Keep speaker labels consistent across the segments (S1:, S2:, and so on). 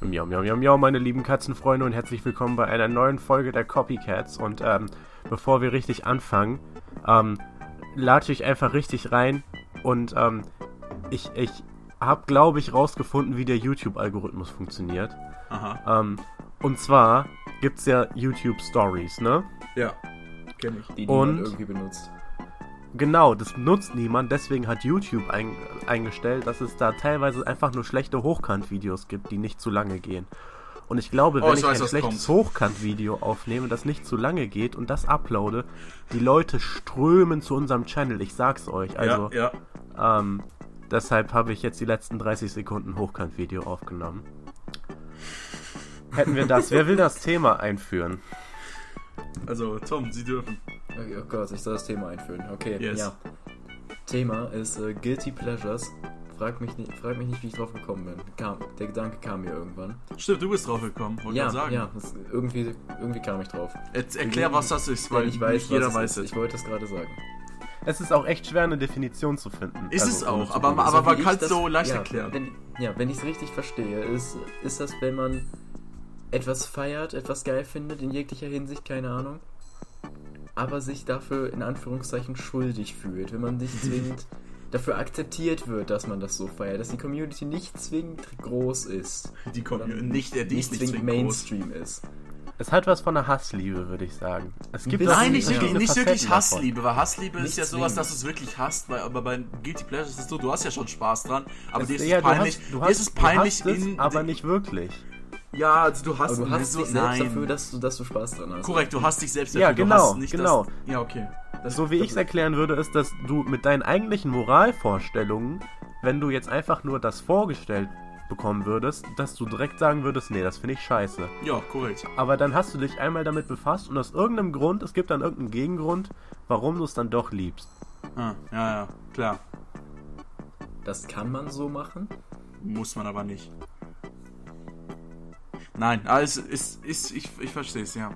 S1: Miau, miau, miau, miau, meine lieben Katzenfreunde und herzlich willkommen bei einer neuen Folge der Copycats. Und ähm, bevor wir richtig anfangen, ähm, latsche ich einfach richtig rein und ähm, ich, ich habe, glaube ich, rausgefunden, wie der YouTube-Algorithmus funktioniert.
S2: Aha.
S1: Ähm, und zwar gibt es ja YouTube Stories, ne?
S2: Ja. Kenn ich.
S3: Die
S1: Und-
S3: niemand irgendwie benutzt.
S1: Genau, das nutzt niemand, deswegen hat YouTube ein, eingestellt, dass es da teilweise einfach nur schlechte Hochkant-Videos gibt, die nicht zu lange gehen. Und ich glaube,
S2: Oh,
S1: wenn
S2: ich
S1: ich,
S2: weiß,
S1: ein schlechtes. Hochkant-Video aufnehme, das nicht zu lange geht und das uploade, die Leute strömen zu unserem Channel, ich sag's euch. Also,
S2: ja, ja.
S1: ähm, deshalb habe ich jetzt die letzten 30 Sekunden Hochkant-Video aufgenommen. Hätten wir das. Wer will das Thema einführen?
S2: Also, Tom, Sie dürfen.
S3: Oh Gott, ich soll das Thema einführen. Okay,
S2: Yes.
S3: ja. Thema ist äh, Guilty Pleasures. Frag mich, nicht, frag mich nicht, wie ich drauf gekommen bin. Kam, der Gedanke kam mir irgendwann.
S2: Stimmt, du bist drauf gekommen, wollte
S3: ja,
S2: ich sagen.
S3: ja, das, irgendwie, irgendwie kam ich drauf.
S2: Jetzt erklär, was das ist, weil
S3: ich weiß,
S2: nicht jeder weiß
S3: es. Ich wollte es gerade sagen.
S1: Es ist auch echt schwer, eine Definition zu finden.
S2: Ist
S1: Also,
S2: es auch, aber, aber man
S3: wie
S2: kann es
S3: das-
S2: so leicht
S3: ja,
S2: erklären.
S3: Wenn, ja, wenn ich es richtig verstehe, ist, ist das, wenn man etwas feiert, etwas geil findet, in jeglicher Hinsicht, keine Ahnung, aber sich dafür in Anführungszeichen schuldig fühlt, wenn man sich zwingend dafür akzeptiert wird, dass man das so feiert, dass die Community nicht zwingend groß ist.
S2: Die
S3: Oder
S2: nicht, der die
S3: nicht
S2: ist nicht
S3: zwingend
S2: zwingend groß.
S3: Mainstream ist.
S1: Es hat was von einer Hassliebe, würde ich sagen. Es gibt
S2: Nein, nicht wirklich, nicht wirklich. Hassliebe, weil Hassliebe ist
S3: Nicht
S2: ja sowas, dass du es wirklich hasst, weil, aber bei Guilty Pleasure ist es so, du hast ja schon Spaß dran, aber
S1: Es-
S2: dir ist es
S1: ja, du
S2: peinlich,
S1: hast- du
S2: dir
S1: hast-
S2: ist es peinlich
S1: du hast es,
S2: in...
S1: aber nicht wirklich.
S2: Ja, also du hast,
S3: du hast
S2: so,
S3: dich selbst
S2: nein.
S3: dafür, dass du, dass du Spaß dran hast.
S2: Korrekt, du hast dich selbst
S1: Ja,
S2: dafür,
S1: genau,
S2: du hast nicht
S1: genau.
S2: Das, ja, okay. Das,
S1: So wie ich es erklären würde, ist, dass du mit deinen eigentlichen Moralvorstellungen, wenn du jetzt einfach nur das vorgestellt bekommen würdest, dass du direkt sagen würdest, nee, das finde ich scheiße.
S2: Ja, korrekt.
S1: Aber dann hast du dich einmal damit befasst und aus irgendeinem Grund, es gibt dann irgendeinen Gegengrund, warum du es dann doch liebst.
S2: Ah, ja, ja, klar.
S3: Das kann man so machen.
S2: Muss man aber nicht. Nein, alles ist, ist ich, ich verstehe es, ja.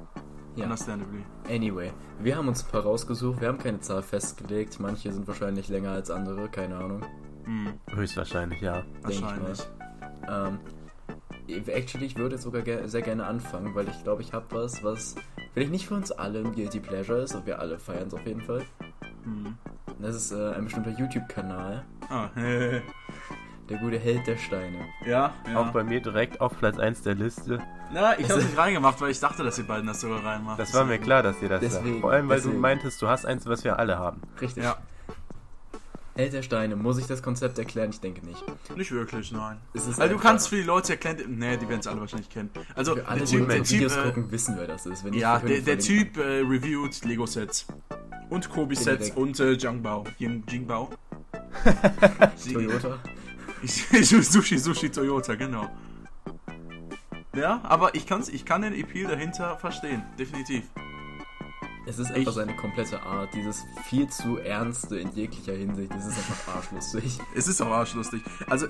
S3: Ja.
S2: Understandably.
S3: Anyway, wir haben uns ein paar rausgesucht. Wir haben keine Zahl festgelegt. Manche sind wahrscheinlich länger als andere, keine Ahnung.
S2: Hm,
S1: Höchstwahrscheinlich, ja.
S2: Wahrscheinlich.
S3: Ähm, actually, ich würde sogar ge sehr gerne anfangen, weil ich glaube, ich habe was, was vielleicht nicht für uns alle ein Guilty Pleasure ist, aber wir alle feiern es auf jeden Fall.
S2: Hm.
S3: Das ist äh, ein bestimmter YouTube-Kanal,
S2: Ah, äh,
S3: der gute Held der Steine.
S2: ja, ja.
S1: Auch bei mir direkt auf Platz 1 der Liste.
S2: Na, ich habe nicht reingemacht, weil ich dachte, dass ihr beiden das sogar reinmacht.
S1: Das war mir klar, dass ihr das
S3: Deswegen,
S1: sagt. Vor allem, weil du
S3: deswegen.
S1: meintest, du hast eins, was wir alle haben.
S3: Richtig.
S2: Ja,
S3: Held der Steine, muss ich das Konzept erklären? Ich denke nicht.
S2: nicht wirklich, nein.
S3: Es ist
S2: Also du kannst für die Leute erklären, nee, die werden es alle wahrscheinlich kennen. Also
S3: Für alle,
S2: der
S3: die
S2: Typ, der
S3: unsere
S2: Typ,
S3: Videos
S2: äh,
S3: gucken, wissen, wer das ist. Wenn
S2: ja,
S3: wir
S2: der, der. Typ äh, reviewt Lego-Sets. Und Kobi-Sets und äh, Jingbao. Jing- Jingbao.
S3: Toyota.
S2: Sushi, Sushi, Toyota, genau. Ja, aber ich, kann's, ich kann den Appeal dahinter verstehen, definitiv.
S3: Es ist einfach
S2: Ich-
S3: seine komplette Art, dieses viel zu ernste in jeglicher Hinsicht. Es ist einfach arschlustig.
S2: Es ist auch arschlustig. Also,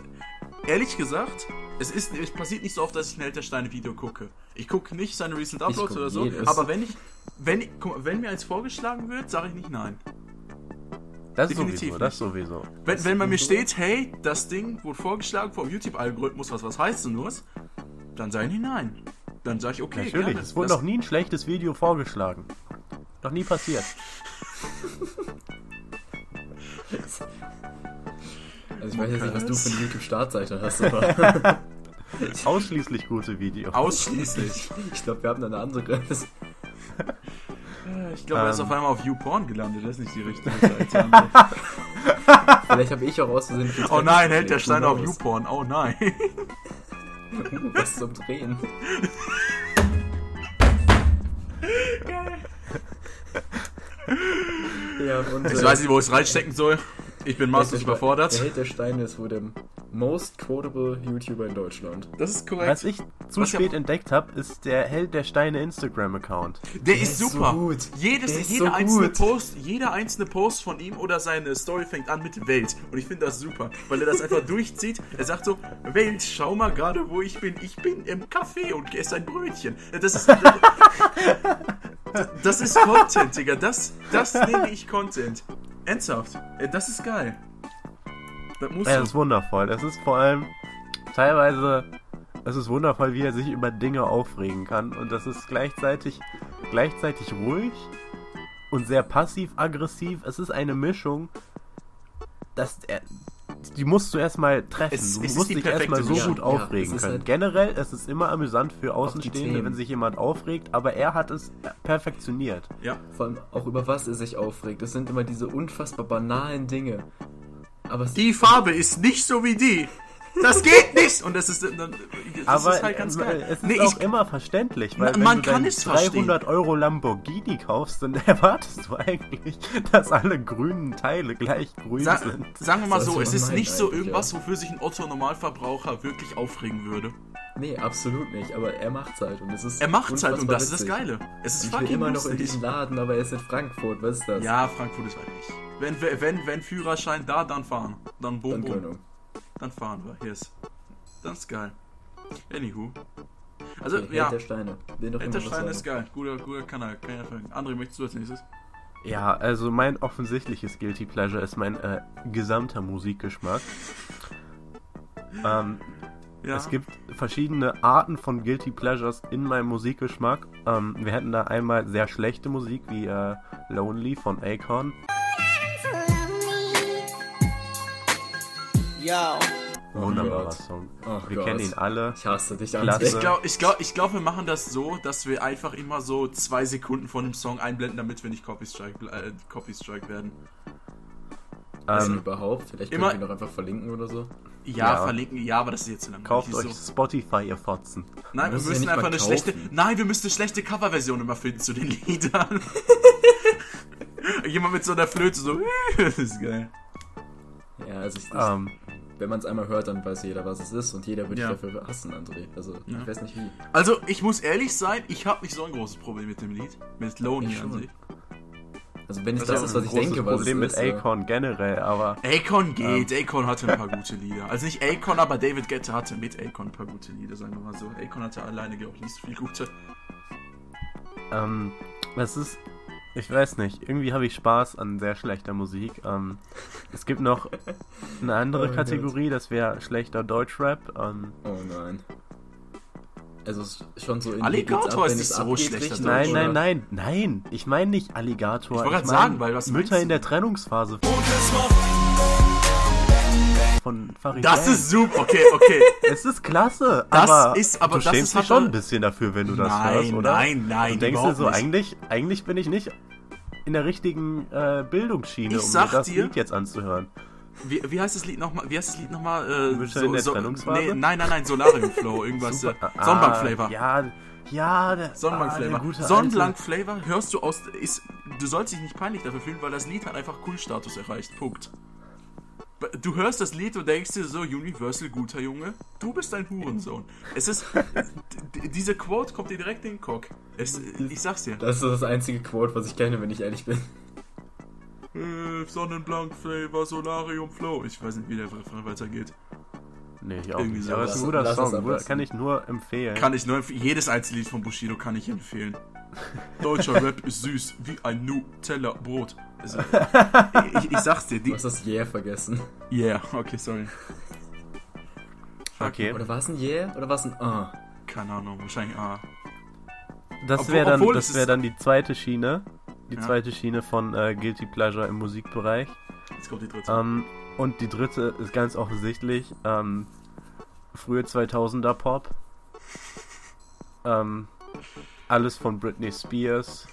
S2: ehrlich gesagt, es, ist, es passiert nicht so oft, dass ich ein Held der Steine Video gucke. Ich gucke nicht seine Recent Uploads oder so,
S3: jedes.
S2: aber wenn ich, wenn, ich- guck wenn mir eins vorgeschlagen wird, sage ich nicht nein.
S1: Das
S2: Definitiv
S1: sowieso, das sowieso.
S2: Wenn, wenn bei mir steht, hey, das Ding wurde vorgeschlagen vom YouTube-Algorithmus, was was heißt denn nur? Dann sage ich nicht nein. Dann sage ich, okay,
S1: Natürlich,
S2: gerne.
S1: es wurde
S2: Das-
S1: noch nie ein schlechtes Video vorgeschlagen. Noch nie passiert.
S3: Also ich weiß jetzt nicht, was du für eine YouTube-Startseite hast, aber
S1: Ausschließlich gute Videos.
S2: Ausschließlich.
S3: ich glaube, wir haben da eine andere. Das,
S2: Ich glaube, er ist
S1: Ähm.
S2: auf einmal auf YouPorn gelandet. Das ist nicht die richtige Seite.
S3: vielleicht habe ich auch aus Versehen...
S2: oh nein, hält der Stein auf? YouPorn. Oh nein.
S3: Uh, was zum Drehen. ja, und,
S2: Ich
S3: äh,
S2: weiß nicht, wo ich es reinstecken soll. Ich bin maßlos
S3: der-
S2: überfordert.
S3: Der Held der Steine ist wohl der most quotable YouTuber in Deutschland.
S2: Das ist
S1: Was
S2: korrekt.
S1: ich zu
S2: Was
S1: spät entdeckt habe, ist der Held der Steine Instagram-Account.
S2: Der ist
S3: ist so
S2: super.
S3: gut.
S2: Jedes,
S3: Der ist
S2: jeder
S3: so
S2: einzelne
S3: gut.
S2: Post, jeder einzelne Post von ihm oder seine Story fängt an mit Welt. Und ich finde das super, weil er das einfach durchzieht. Er sagt so, Welt, schau mal gerade, wo ich bin. Ich bin im Café und esse ein Brötchen. Das ist, das ist Content, Digga. Das, das nenne ich Content. Ernsthaft? Äh, Das ist geil. Das muss
S1: Ja,
S2: so.
S1: das ist wundervoll. Es ist vor allem teilweise, es ist wundervoll, wie er sich über Dinge aufregen kann. Und das ist gleichzeitig, gleichzeitig ruhig und sehr passiv-aggressiv. Es ist eine Mischung, dass er, die musst du erstmal treffen.
S2: Es-
S1: du
S2: es
S1: musst dich erstmal so gut
S3: Ja,
S1: aufregen
S3: es ist
S1: können.
S3: halt-
S1: Generell, es ist immer amüsant für Außenstehende, wenn sich jemand aufregt, aber er hat es perfektioniert.
S2: Ja.
S3: Vor allem auch über was er sich aufregt. Das sind immer diese unfassbar banalen Dinge. Aber
S2: Die Farbe ist nicht so wie die. Das geht nicht! Und das ist, das
S1: Aber
S2: ist halt ganz geil.
S1: es ist
S2: Nee,
S1: auch
S2: ich,
S1: immer verständlich, weil
S2: Na,
S1: wenn
S2: man
S1: du
S2: kann
S1: deinen
S2: es verstehen.
S1: 300 Euro Lamborghini kaufst, dann erwartest du eigentlich, dass alle grünen Teile gleich grün
S2: sa
S1: sind.
S2: sagen wir mal so, es ist nicht so irgendwas, wofür sich ein Otto-Normalverbraucher wirklich aufregen würde.
S3: Nee, absolut nicht. Aber er macht's halt. Und es ist
S2: Er macht's halt und das ist das
S3: witzig.
S2: Geile. Es ist
S3: Ich
S2: fucking
S3: immer noch in
S2: lustig.
S3: diesen Laden, aber er ist in Frankfurt. Was ist das?
S2: Ja, Frankfurt ist weit nicht. Wenn, wenn, wenn Führerschein da, dann fahren. Dann boom,
S3: Dann
S2: boom. Dann fahren wir. Yes. Das ist geil. Anywho. Also,
S3: Okay,
S2: ja.
S3: Held der Steine. Noch
S2: Hinterstein
S3: irgendwas
S2: ist geil. Guter, guter Kanal. Kann folgen. André, möchtest du als nächstes?
S1: Ja, also mein offensichtliches Guilty Pleasure ist mein äh, gesamter Musikgeschmack. Ähm,
S2: Ja.
S1: Es gibt verschiedene Arten von Guilty Pleasures in meinem Musikgeschmack. Ähm, wir hätten da einmal sehr schlechte Musik wie äh, Lonely von Akon.
S4: Yo.
S1: Wunderbarer
S3: Gott.
S1: Song.
S3: Oh
S1: wir
S3: Gott.
S1: kennen ihn alle.
S3: Ich hasse dich,
S1: Klasse.
S2: Ich glaube, ich glaub, ich glaub, wir machen das so, dass wir einfach immer so zwei Sekunden von dem Song einblenden, damit wir nicht Copy Strike, äh, Copy Strike werden.
S3: Also
S1: Ähm,
S3: überhaupt. Vielleicht
S2: immer-
S3: können wir ihn doch einfach verlinken oder so.
S2: Ja,
S1: Ja.
S2: verlinken, ja, aber das ist jetzt zu lang.
S1: kauft euch
S2: so.
S1: Spotify, ihr Fotzen.
S2: Nein, wir
S3: ja
S2: müssen
S3: nicht
S2: einfach eine
S3: kaufen.
S2: schlechte. Nein, wir müssen eine schlechte Coverversion immer finden zu den Liedern. Jemand mit so einer Flöte so. das ist geil.
S3: Ja, also ich,
S1: Ähm,
S3: wenn man es einmal hört, dann weiß jeder, was es ist und jeder würde
S2: Ja.
S3: dich dafür hassen, André. Also
S2: Ja.
S3: ich weiß nicht wie.
S2: Also, ich muss ehrlich sein, ich habe nicht so ein großes Problem mit dem Lied. Mit Lonely
S3: Ich
S2: an sich.
S3: Also wenn es
S2: Das
S3: das,
S2: ist
S3: was ich denke, was
S1: Problem
S3: es
S1: mit
S3: ist.
S1: Akon generell, aber
S2: Akon geht, Akon hatte ein paar gute Lieder. Also nicht Akon, aber David Guetta hatte mit Akon ein paar gute Lieder, sagen wir mal so. Akon hatte alleine auch nicht so viel gute.
S1: ähm, es ist, ich weiß nicht, irgendwie habe ich Spaß an sehr schlechter Musik. Ähm, es gibt noch eine andere
S3: Oh
S1: Kategorie, das wäre schlechter Deutschrap. Ähm,
S3: Oh nein. Also schon so in
S2: Alligator
S3: ab,
S2: ist nicht so
S3: richtig,
S1: Nein,
S3: oder?
S1: nein, nein, nein. Ich meine nicht Alligator.
S2: Ich wollte grad
S1: mein
S2: sagen, weil was
S1: Mütter in der Trennungsphase von Farid
S2: Das
S1: Bang.
S2: ist super, okay, okay.
S1: Es ist klasse,
S2: Das
S1: aber,
S2: ist- aber
S1: du
S2: das
S1: schämst
S2: ist
S1: dich
S2: halt
S1: schon ein bisschen dafür, wenn du das
S2: Nein,
S1: hörst, oder?
S2: nein, nein,
S1: Du denkst dir so,
S2: nicht.
S1: eigentlich, eigentlich bin ich nicht in der richtigen äh, Bildungsschiene,
S2: Ich
S1: um mir das
S2: dir-
S1: Lied jetzt anzuhören.
S2: Wie, wie heißt das Lied nochmal? Wie heißt das Lied nochmal? Äh,
S1: der Trennungsphase?
S2: Nee, nein, nein, nein, Solarium Flow, irgendwas. Äh,
S1: Ah,
S2: Sonnenbank-Flavor.
S1: Ja, ja, der,
S2: Sonnenbank-Flavor.
S1: ah,
S2: Sonnenblank-Flavor hörst du aus. Ist, du sollst dich nicht peinlich dafür fühlen, weil das Lied hat einfach Kultstatus erreicht. Punkt. Du hörst das Lied und denkst dir so, Universal, guter Junge, du bist ein Hurensohn. Es ist. d- diese Quote kommt dir direkt in den Kopf. Es, ich sag's dir.
S3: Das ist das einzige Quote, was ich kenne, wenn ich ehrlich bin.
S2: Äh, Sonnenblank-Flavor, Solarium Flow. Ich weiß nicht, wie der Refrain weitergeht.
S1: Nee, ich auch
S2: Irgendwie
S1: nicht.
S2: so.
S1: Aber es ist ein guter
S3: lass
S1: Song, guter- kann ich nur empfehlen.
S2: Kann ich nur empfehlen. Jedes einzelne Lied von Bushido kann ich empfehlen. Deutscher Rap ist süß wie ein Nutella-Brot. Also, ich, ich sag's dir,
S3: Du
S2: die.
S3: hast das Yeah vergessen.
S2: Yeah, okay, sorry.
S1: Okay,
S3: Oder war es ein Yeah? Oder war es ein Ah?
S2: Keine Ahnung, wahrscheinlich ah.
S1: das wäre dann, das wär dann die zweite Schiene. Die
S2: Ja.
S1: zweite Schiene von äh, Guilty Pleasure im Musikbereich.
S2: Jetzt kommt die dritte.
S1: Ähm, und die dritte ist ganz offensichtlich ähm, frühe 2000er Pop. Ähm, alles von Britney Spears.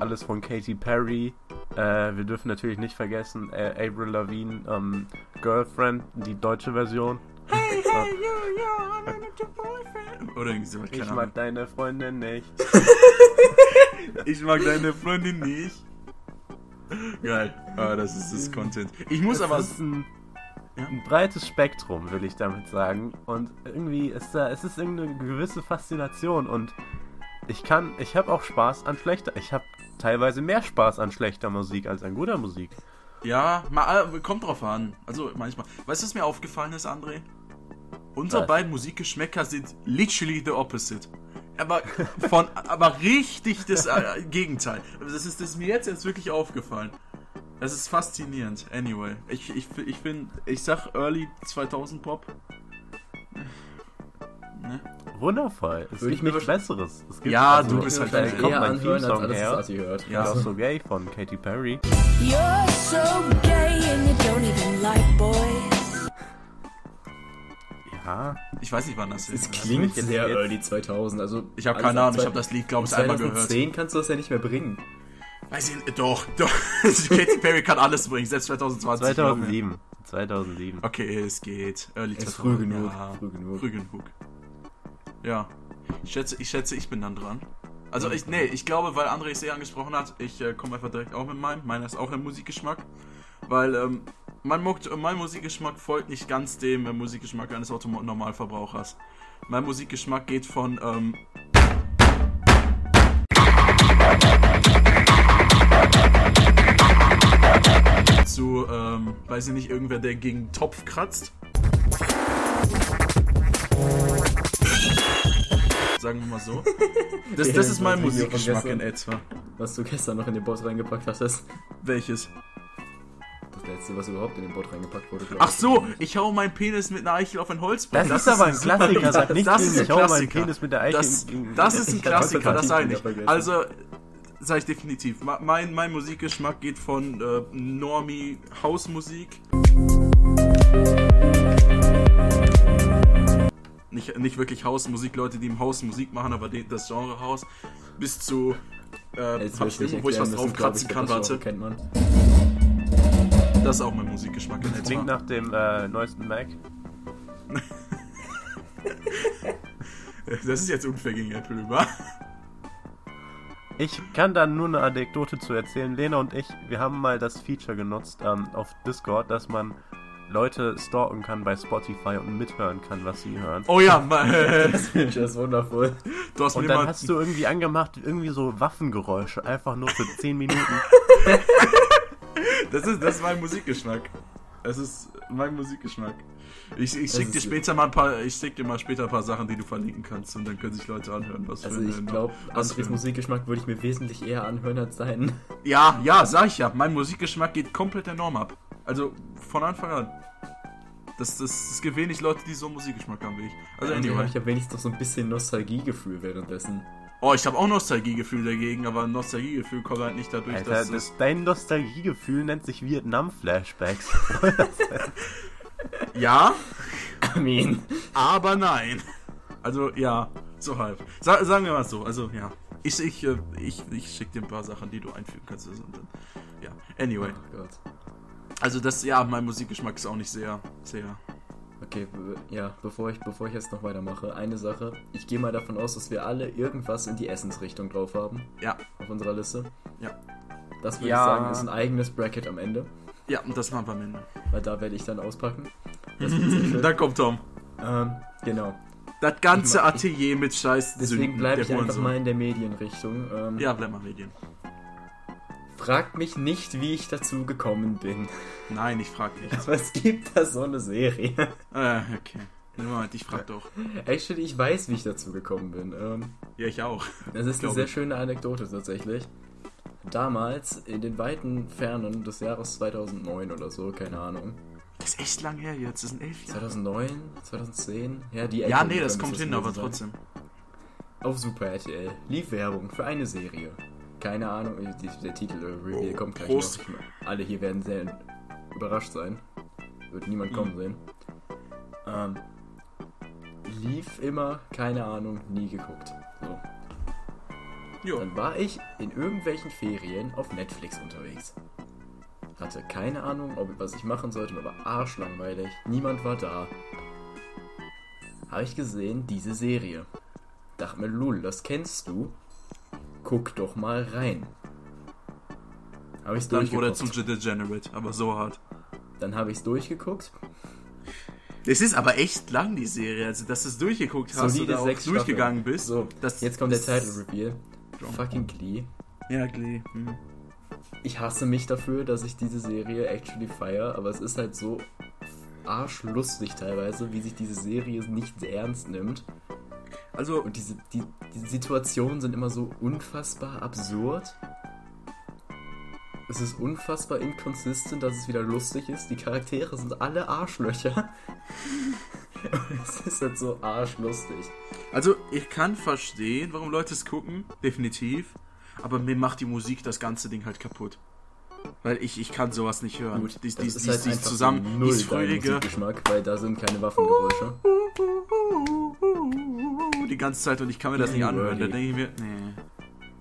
S1: Alles von Katy Perry. Äh, wir dürfen natürlich nicht vergessen äh, Avril Lavigne, ähm, Girlfriend, die deutsche Version.
S2: Oder irgendwie so, keine
S1: Ich mag deine Freundin nicht.
S2: ich mag deine Freundin nicht. Geil. Ah, das ist das Content. Ich muss
S1: Es
S2: aber.
S1: ist ein,
S2: Ja?
S1: ein breites Spektrum, will ich damit sagen. Und irgendwie ist da, es ist irgendeine gewisse Faszination und ich kann, ich habe auch Spaß an schlechter, ich habe teilweise mehr Spaß an schlechter Musik als an guter Musik.
S2: Ja, mal, äh, kommt drauf an. Also manchmal. Weißt du, was mir aufgefallen ist, André? Unsere
S1: Was?
S2: beiden Musikgeschmäcker sind literally the opposite. Aber von, aber richtig das äh, Gegenteil. Das ist, das ist mir jetzt, jetzt wirklich aufgefallen. Es ist faszinierend. Anyway, ich, ich, ich bin, ich sag Early 2000 Pop. Ne?
S1: Wundervoll. Es
S3: Würde
S1: gibt
S3: ich mir
S1: nichts Besseres. Es gibt,
S2: Ja,
S1: also,
S2: du bist halt ein-
S1: kommt mein
S3: anhören, als
S1: Theme-Song
S3: alles,
S1: her.
S3: was Ati hört.
S2: Ja.
S1: So gay von Katy Perry.
S4: You're so gay and you don't even like boys.
S1: Ja,
S2: Ich weiß nicht, wann das
S3: Es
S2: ist.
S3: klingt
S1: jetzt-
S3: sehr
S1: jetzt-
S3: early 2000. Also
S2: Ich habe keine Ahnung, ich habe das Lied, glaube ich, einmal gehört.
S3: 2010 kannst du das ja nicht mehr bringen.
S2: Weiß ich nicht, doch, doch. Katy Perry kann alles bringen, selbst 2020. glaub mir.
S1: 2007. 2007.
S2: Okay, es geht. Early
S3: Es ist
S2: 2000,
S3: früh genug,
S2: Ja.
S3: früh genug.
S2: Früh genug. Ja. Ich schätze, ich schätze, ich bin dann dran. Also ich, nee, ich glaube, weil André es eh angesprochen hat, ich äh, komme einfach direkt auch mit meinem. Meiner ist auch ein Musikgeschmack. Weil ähm, mein, mein Musikgeschmack folgt nicht ganz dem äh, Musikgeschmack eines Autonormalverbrauchers. Mein Musikgeschmack geht von ähm, zu, ähm, weiß ich nicht, irgendwer, der gegen Topf kratzt. Sagen wir mal so. Das, das ist mein Musikgeschmack in etwa.
S3: Was du gestern noch in den Bot reingepackt hattest.
S2: Welches?
S3: Das letzte, was überhaupt in den Bot reingepackt wurde.
S2: Ach
S3: ich.
S2: so, ich hau meinen Penis mit einer Eichel auf ein Holzbrett.
S1: Das, ist aber ein Klassiker. Sag nicht,
S2: das ist ein
S1: ich hau meinen
S2: Klassiker.
S1: Penis mit der Eiche.
S2: Das, das ist ein Klassiker,
S3: das
S2: das sage ich.
S3: vergessen.
S2: Also, sage ich definitiv. Mein, mein Musikgeschmack geht von äh, Normie Hausmusik. Nicht, nicht wirklich Hausmusik, Leute, die im Haus Musik machen, aber das Genre Haus. Bis zu. Äh,
S3: Jetzt
S2: hab ich
S3: nicht
S2: irgendwo, wo ich was
S3: erklären
S2: drauf
S3: müssen,
S2: kratzen
S3: glaub ich,
S2: kann,
S3: das
S2: warte.
S3: kennt man.
S2: Das ist auch mein Musikgeschmack in
S1: Klingt nach dem äh, neuesten Mac.
S2: Das ist jetzt unfair gegen Apple über.
S1: Ich kann da nur eine Anekdote zu erzählen. Lena und ich, wir haben mal das Feature genutzt ähm, auf Discord, dass man Leute stalken kann bei Spotify und mithören kann, was sie hören.
S2: Oh ja, ma-
S3: Das finde ich das wundervoll.
S2: du hast
S1: Und dann hast du irgendwie angemacht, irgendwie so Waffengeräusche, einfach nur für 10 Minuten.
S2: Das ist, das ist mein Musikgeschmack. Das ist mein Musikgeschmack. Ich, ich schick
S3: ist-
S2: dir später mal ein paar, ich schick dir mal später ein paar Sachen, die du verlinken kannst und dann können sich Leute anhören, was
S3: Also
S2: für
S3: ich
S2: eine-
S3: glaube, Andres Musikgeschmack würde ich mir wesentlich eher anhören als seinen.
S2: Ja, ja, sag ich ja. Mein Musikgeschmack geht komplett der Norm ab. Also von Anfang an. Das, das, es gibt wenig Leute, die so einen Musikgeschmack haben wie ich. Also
S3: Anyway.
S2: anyway.
S3: Ich habe wenigstens noch so ein bisschen Nostalgiegefühl währenddessen.
S2: Oh, ich habe auch Nostalgiegefühl dagegen, aber Nostalgiegefühl kommt halt nicht dadurch,
S1: Alter,
S2: dass
S1: das,
S2: es...
S1: dein Nostalgiegefühl nennt sich Vietnam-Flashbacks.
S2: Ja,
S3: I mean.
S2: aber nein. Also ja, so halb. Sa sagen wir mal so, also ja. Ich, ich, äh, ich, ich schick dir ein paar Sachen, die du einfügen kannst. Also, und dann, ja, anyway.
S3: Oh Gott.
S2: Also das, ja, mein Musikgeschmack ist auch nicht sehr, sehr...
S3: Okay, ja, bevor ich, bevor ich jetzt noch weitermache, eine Sache. Ich gehe mal davon aus, dass wir alle irgendwas in die Essensrichtung drauf haben
S2: Ja,
S3: auf unserer Liste.
S2: ja.
S3: Das würde
S1: Ja.
S3: ich sagen, ist ein eigenes Bracket am Ende,
S2: Ja, und das machen wir am Ende.
S3: weil da werde ich dann auspacken.
S2: Dann kommt Tom.
S3: ähm, genau.
S2: Das ganze
S3: Ich mach-
S2: Atelier mit Scheiß
S3: Deswegen bleibe ich einfach
S2: Hurensohn.
S3: mal in der Medienrichtung. Ähm,
S2: Ja, bleib mal Medien.
S3: Fragt mich nicht, wie ich dazu gekommen bin.
S2: Nein, ich frag nicht.
S3: Aber es gibt da so eine Serie.
S2: äh, okay. Moment, ich frag doch.
S3: Actually, ich weiß, wie ich dazu gekommen bin. Ähm,
S2: Ja, ich auch.
S3: Das ist eine sehr schöne Anekdote tatsächlich. Damals, in den weiten Fernen des Jahres 2009 oder so, keine Ahnung.
S2: Das ist echt lang her jetzt. Das sind elf Jahre.
S3: 2009, 2010? Ja, die
S2: Ja,
S3: Ecke
S2: nee, das kommt hin, aber
S3: sein.
S2: trotzdem.
S3: Auf Super RTL lief Werbung für eine Serie. Keine Ahnung, der Titel äh, Reveal
S2: Oh,
S3: kommt gleich
S2: Prost.
S3: noch. Alle hier werden sehr überrascht sein. Wird niemand
S2: Mhm.
S3: kommen sehen. Ähm, lief immer, keine Ahnung, nie geguckt. So.
S2: Jo.
S3: Dann war ich in irgendwelchen Ferien auf Netflix unterwegs. Hatte keine Ahnung, ob was ich machen sollte, mir war arschlangweilig. Niemand war da. Habe ich gesehen, diese Serie. Dachte mir, Lul, das kennst du. Guck doch mal rein. Habe ich's
S2: Dann wurde er zum. Degenerate, aber so hart.
S3: Dann habe ich's durchgeguckt.
S2: Es ist aber echt lang, die Serie. Also, dass du es durchgeguckt hast
S3: Solide
S2: oder auch durchgegangen bist.
S3: So, jetzt kommt der Title Reveal. Fucking Glee.
S2: Ja, Glee. Hm.
S3: ich hasse mich dafür, dass ich diese Serie actually feier, aber es ist halt so arschlustig teilweise, wie sich diese Serie nicht ernst nimmt.
S2: Also,
S3: Und diese, die, die Situationen sind immer so unfassbar absurd. Es ist unfassbar inconsistent, dass es wieder lustig ist. Die Charaktere sind alle Arschlöcher. es ist halt so arschlustig.
S2: Also, ich kann verstehen, warum Leute es gucken, definitiv. Aber mir macht die Musik das ganze Ding halt kaputt. Weil ich, ich kann sowas nicht hören.
S3: Gut,
S2: die,
S3: das
S2: die,
S3: ist
S2: die,
S3: halt
S2: die
S3: einfach
S2: zusammen,
S3: null
S2: fröhliche.
S3: Musikgeschmack, weil da sind keine Waffengeräusche.
S2: Die ganze Zeit und ich kann mir das nicht anhören. Da denke ich mir, nee.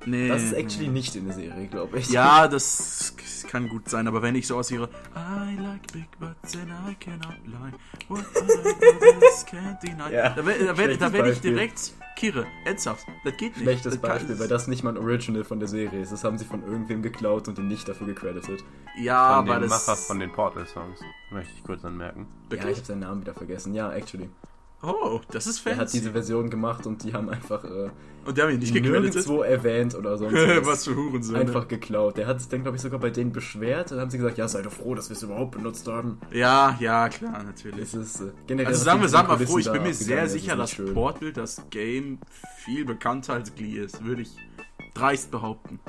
S2: Nee.
S3: Das ist actually
S2: nee.
S3: nicht in der Serie, glaube ich.
S2: Ja, das kann gut sein, aber wenn ich so aushöre, I like big butts and I cannot lie. What others can't deny.
S3: Ja,
S2: da werde da werd,
S3: schlechtes
S2: da werd ich
S3: Beispiel.
S2: direkt Kire. Ernsthaft. Das geht nicht.
S3: Schlechtes
S2: das
S3: Beispiel, weil das nicht mal ein Original von der Serie ist. Das haben sie von irgendwem geklaut und ihn nicht dafür gecredited.
S2: Ja,
S1: von
S2: aber
S1: den
S2: das.
S1: Macher von den Portal-Songs. Möchte ich kurz anmerken.
S3: Ja, ich habe seinen Namen wieder vergessen. Ja, actually.
S2: Oh, das ist
S3: Er hat
S2: fancy.
S3: diese Version gemacht und die haben einfach äh,
S2: Und der haben ihn nicht gecredited.
S3: nirgendwo erwähnt oder sonst was.
S2: Was für Hurensöhne.
S3: Einfach geklaut. Der hat sich dann, glaube ich, sogar bei denen beschwert. Dann haben sie gesagt, ja, sei doch froh, dass wir es überhaupt benutzt haben.
S2: Ja, ja, klar, natürlich.
S3: Es ist äh, generell.
S2: Also sagen wir, sagen wir froh, ich bin mir sehr sicher, dass
S3: schön.
S2: Portal, das Game, viel bekannter als Glee ist. Würde ich dreist behaupten.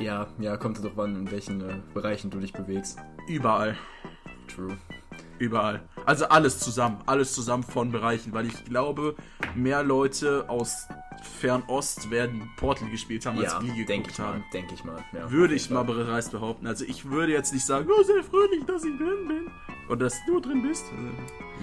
S3: Ja, ja, kommt doch an, in welchen äh, Bereichen du dich bewegst.
S2: Überall.
S3: True.
S2: Überall. Also alles zusammen. Alles zusammen von Bereichen. Weil ich glaube, mehr Leute aus Fernost werden Portal gespielt haben, als
S3: Ja,
S2: Glee geguckt
S3: ich mal.
S2: haben.
S3: Denke ich mal. Ja,
S2: Würde ich mal dreist behaupten. Also ich würde jetzt nicht sagen, oh, sehr fröhlich, dass ich drin bin. Oder dass du drin bist.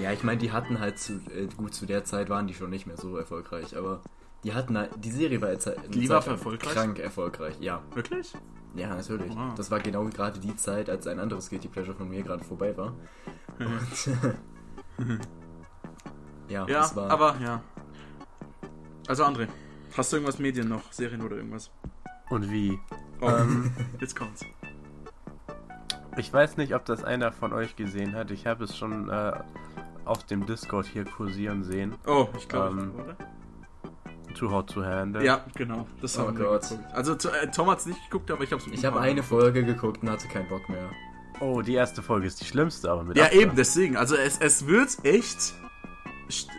S3: Ja, ich meine, die hatten halt zu, äh, gut zu der Zeit waren die schon nicht mehr so erfolgreich, aber die hatten halt, die Serie war jetzt halt
S2: Die war erfolgreich?
S3: krank erfolgreich, ja.
S2: Wirklich?
S3: Ja, natürlich.
S2: Wow.
S3: Das war genau gerade die Zeit, als ein anderes Guilty Pleasure von mir gerade vorbei war. Und, ja,
S2: Ja,
S3: das war.
S2: aber ja. Also André, hast du irgendwas Medien noch? Serien oder irgendwas?
S1: Und wie?
S2: Oh,
S1: Ähm,
S2: jetzt kommt's.
S1: ich weiß nicht, ob das einer von euch gesehen hat. Ich habe es schon äh, auf dem Discord hier kursieren sehen.
S2: Oh, ich glaube,
S1: ähm,
S2: oder?
S1: Too Hot to Handle.
S2: Ja, genau. Das
S3: Oh
S2: haben wir
S3: Gott.
S2: geguckt. Also to- äh, Tom hat's nicht geguckt, aber ich hab's mit
S3: ich habe eine. Folge geguckt und hatte keinen Bock mehr.
S1: Oh, die erste Folge ist die schlimmste, aber mit
S2: Ja,
S1: Abstand.
S2: eben, deswegen. Also es, es wird echt.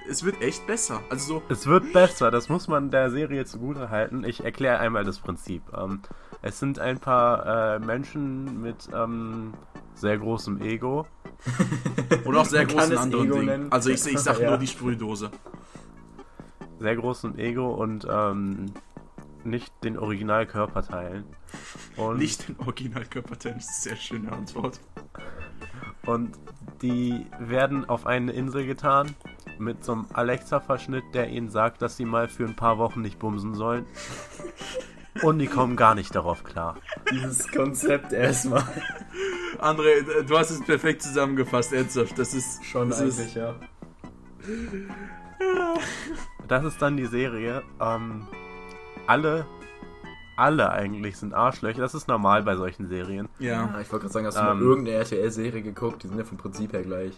S2: Es wird echt besser. Also so.
S1: Es wird besser, das muss man der Serie zugute halten. Ich erkläre einmal das Prinzip. Ähm, es sind ein paar äh, Menschen mit ähm, sehr großem Ego.
S2: Und auch sehr großen
S3: es
S2: anderen
S3: Ego
S2: Dingen.
S3: nennen.
S2: Also ich, ich sag
S3: Ja.
S2: nur die Sprühdose.
S1: Sehr großem Ego und ähm, nicht den Originalkörperteilen. Und,
S2: Nicht den Originalkörperteil. Das ist eine sehr schöne Antwort.
S1: und die werden auf eine Insel getan mit so einem Alexa-Verschnitt, der ihnen sagt, dass sie mal für ein paar Wochen nicht bumsen sollen. Und die kommen gar nicht darauf klar.
S3: Dieses Konzept erstmal.
S2: André, du hast es perfekt zusammengefasst, ernsthaft. Das ist
S3: Schon
S2: das
S3: eigentlich,
S2: Ist,
S3: ja.
S1: Das ist dann die Serie. Ähm, alle, alle eigentlich sind Arschlöcher. Das ist normal bei solchen Serien.
S2: ja.
S3: Ah, ich wollte gerade sagen, hast du
S1: Ähm.
S3: mal irgendeine RTL-Serie geguckt? Die sind ja vom Prinzip her gleich.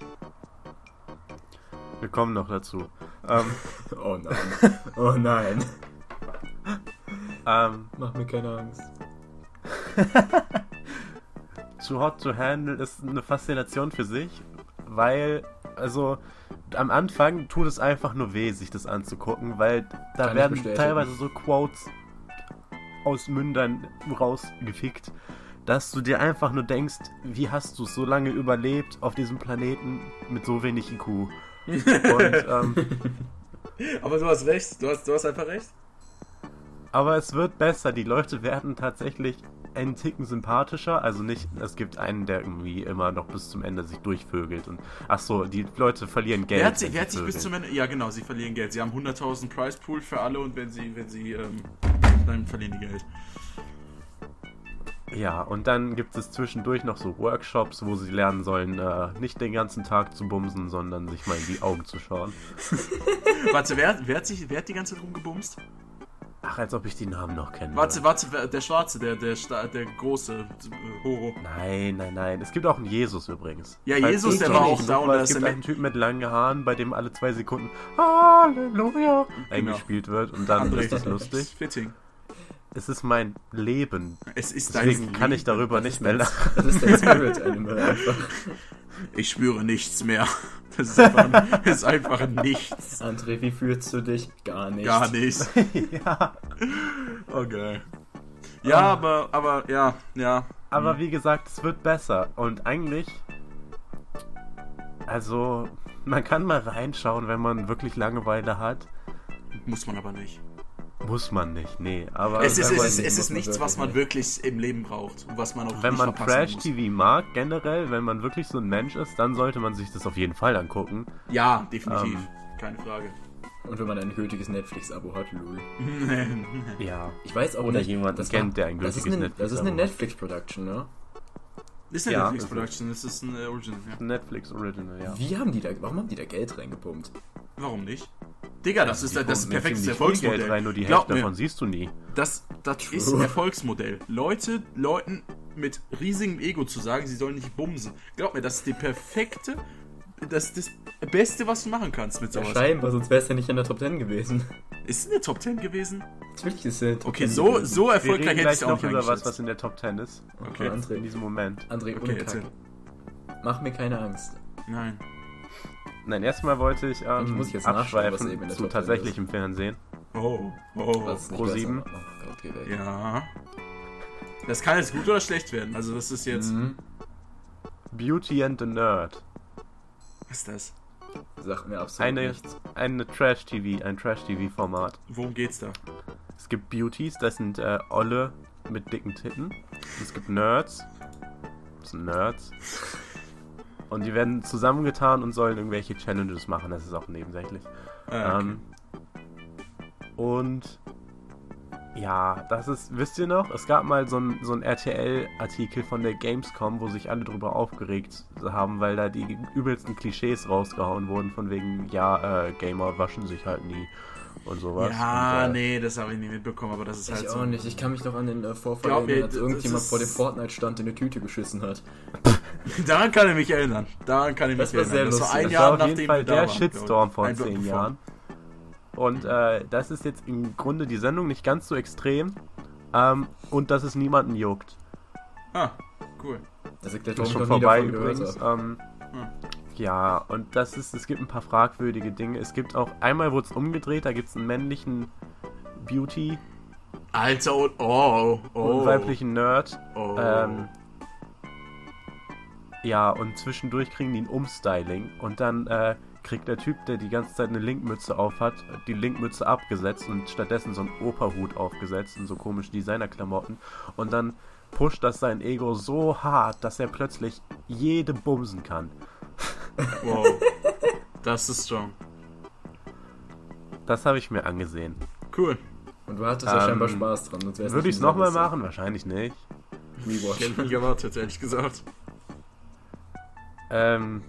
S1: Wir kommen noch dazu. Ähm,
S3: Oh nein. Oh nein.
S1: ähm,
S3: Mach mir keine Angst.
S1: Too Hot to Handle ist eine Faszination für sich, weil, also, am Anfang tut es einfach nur weh, sich das anzugucken, weil da
S3: Kann
S1: werden teilweise so Quotes aus Mündern rausgefickt, dass du dir einfach nur denkst, wie hast du so lange überlebt auf diesem Planeten mit so wenig IQ? Und, ähm,
S2: Aber du hast recht. Du hast, du hast einfach recht.
S1: Aber es wird besser. Die Leute werden tatsächlich einen Ticken sympathischer. Also nicht, es gibt einen, der irgendwie immer noch bis zum Ende sich durchvögelt. Und ach so, die Leute verlieren Geld.
S2: Wer hat, sich,
S1: wenn
S2: wer
S1: sie
S2: hat sich bis zum. Ende. Ja, genau, sie verlieren Geld. Sie haben 100.000 Price Pool für alle und wenn sie, wenn sie, ähm, dann verlieren die Geld.
S1: Ja, und dann gibt es zwischendurch noch so Workshops, wo sie lernen sollen, äh, nicht den ganzen Tag zu bumsen, sondern sich mal in die Augen zu schauen.
S2: Warte, wer, wer, hat sich, wer hat die ganze Zeit rumgebumst?
S1: Ach, als ob ich die Namen noch kenne.
S2: Warte, warte, der Schwarze, der, der, der große äh, Horo.
S1: Nein, nein, nein. Es gibt auch einen Jesus übrigens.
S2: Ja,
S1: Falls
S2: Jesus, der war auch da und
S1: Es gibt einen Typen mit langen Haaren, bei dem alle zwei Sekunden Halleluja eingespielt wird und dann
S2: André,
S1: ist das lustig.
S2: Fitting.
S1: Es ist mein Leben.
S2: Es ist dein
S1: Deswegen kann ich darüber nicht mehr lachen.
S3: Das ist der Spirit Animal einfach.
S2: Ich spüre nichts mehr. Das ist einfach, ist einfach nichts.
S3: André, wie fühlst du dich? Gar nicht.
S2: Gar nicht.
S1: ja.
S2: Okay. Ja, aber, aber, ja, ja.
S1: Aber
S2: Mhm.
S1: wie gesagt, es wird besser. Und eigentlich. Also, man kann mal reinschauen, wenn man wirklich Langeweile hat.
S2: Muss man aber nicht.
S1: Muss man nicht, nee. Aber
S2: Es ist, es ist,
S3: nicht,
S2: es ist nichts, was man wirklich im Leben braucht und was man auch
S1: wenn
S2: nicht
S1: man. Trash-TV mag, generell, wenn man wirklich so ein Mensch ist, dann sollte man sich das auf jeden Fall angucken.
S2: Ja, definitiv.
S1: Ähm.
S2: Keine Frage.
S3: Und wenn man ein gültiges Netflix-Abo hat, lol.
S1: Ja.
S3: Ich weiß auch
S1: Oder
S3: nicht.
S1: jemanden
S3: das
S1: kennt, der ein
S3: das ist
S1: gültiges
S3: eine, Das ist eine
S1: Netflix-Abo
S3: Netflix-Production, ne?
S2: ist eine
S1: Ja,
S2: Netflix
S1: ist
S2: Production, das ist ein äh, Original. Ja.
S1: Netflix Original, ja.
S3: Wie haben die da, warum haben die da Geld reingepumpt?
S2: Warum nicht? Digga, das ist
S1: Die
S2: das, das
S1: pumpen
S2: perfekte
S1: ziemlich viel Geld
S2: Erfolgsmodell.
S1: rein, nur die
S2: Glaub
S1: Hälfte
S2: mir,
S1: davon siehst du nie.
S2: das, das ist ein Erfolgsmodell. Leute, Leuten mit riesigem Ego zu sagen, sie sollen nicht bumsen. Glaub mir, das ist die perfekte, das ist das Beste, was du machen kannst mit
S3: Ja,
S2: sowas.
S3: scheinbar, sonst wäre es ja nicht in der Top 10 gewesen.
S2: ist es in der Top 10 gewesen?
S3: Natürlich ist es in der Top
S2: Okay,
S3: 10
S2: so,
S3: gewesen.
S2: so erfolgreich hätte ich auch
S1: noch über was, was in der Top 10 ist.
S2: Okay.
S1: In
S3: André,
S1: diesem Moment.
S3: André,
S2: Okay.
S3: Mach mir keine Angst.
S2: Nein.
S1: Nein, erstmal wollte ich, ähm,
S3: Ich muss jetzt was
S1: abschweifen
S3: der
S1: zu
S3: Top 10
S1: tatsächlichem Fernsehen.
S2: Oh, oh.
S3: Was
S1: Pro
S3: besser
S1: sieben.
S3: macht. Oh.
S2: Ja. Das kann jetzt gut oder schlecht werden. Also das ist jetzt.
S3: Mhm.
S1: Beauty and the Nerd.
S2: Was ist das?
S3: Sagt mir absolut
S1: Eine,
S3: nichts.
S1: eine Trash-TV, ein Trash-TV-Format.
S2: Worum geht's da?
S1: Es gibt Beauties, das sind äh, Olle mit dicken Titten. Und es gibt Nerds. Das sind Nerds. Und die werden zusammengetan und sollen irgendwelche Challenges machen. Das ist auch nebensächlich.
S2: Ah, okay.
S1: Ähm, und ja, das ist, wisst ihr noch, es gab mal so ein, so ein RTL-Artikel von der Gamescom, wo sich alle drüber aufgeregt haben, weil da die übelsten Klischees rausgehauen wurden, von wegen, ja, äh, Gamer waschen sich halt nie und sowas.
S2: ja,
S1: und, äh,
S2: nee, das habe ich nie mitbekommen, aber das ist halt
S3: Ich
S2: so.
S3: auch nicht. Ich kann mich noch an den äh, Vorfall erinnern, als irgendjemand
S2: ist-
S3: vor dem Fortnite-Stand in eine Tüte geschissen hat.
S2: Daran kann ich mich erinnern. Daran kann ich mich
S3: Das war sehr
S2: erinnern. das war
S3: lustig.
S2: ein
S1: Das
S2: Jahr
S1: war auf
S2: nachdem
S1: jeden Fall der Shitstorm vor zehn. Jahren. Und äh, das ist jetzt im Grunde die Sendung nicht ganz so extrem. Ähm, und dass es niemanden juckt.
S2: Ah, cool.
S3: Das erklärt,
S1: Das ist schon vorbei übrigens. Ähm,
S2: Hm.
S1: Ja, und das ist, es gibt ein paar fragwürdige Dinge. Es gibt auch, einmal wurde es umgedreht, da gibt es einen männlichen Beauty
S2: Alter, und oh, oh.
S1: und einen weiblichen Nerd.
S2: Oh.
S1: Ähm, ja, und zwischendurch kriegen die ein Umstyling und dann äh, kriegt der Typ, der die ganze Zeit eine Linkmütze auf hat, die Linkmütze abgesetzt und stattdessen so einen Operhut aufgesetzt und so komische Designerklamotten. Und dann pusht das sein Ego so hart, dass er plötzlich jede bumsen kann.
S2: Wow. Das ist strong.
S1: Das habe ich mir angesehen.
S2: Cool.
S3: Und du hattest ja
S1: Ähm,
S3: scheinbar Spaß dran.
S1: Würde ich es nochmal machen? Wahrscheinlich nicht.
S2: Ich
S3: Rewatch.
S2: hätte nie gewartet, ehrlich gesagt.
S1: Ähm,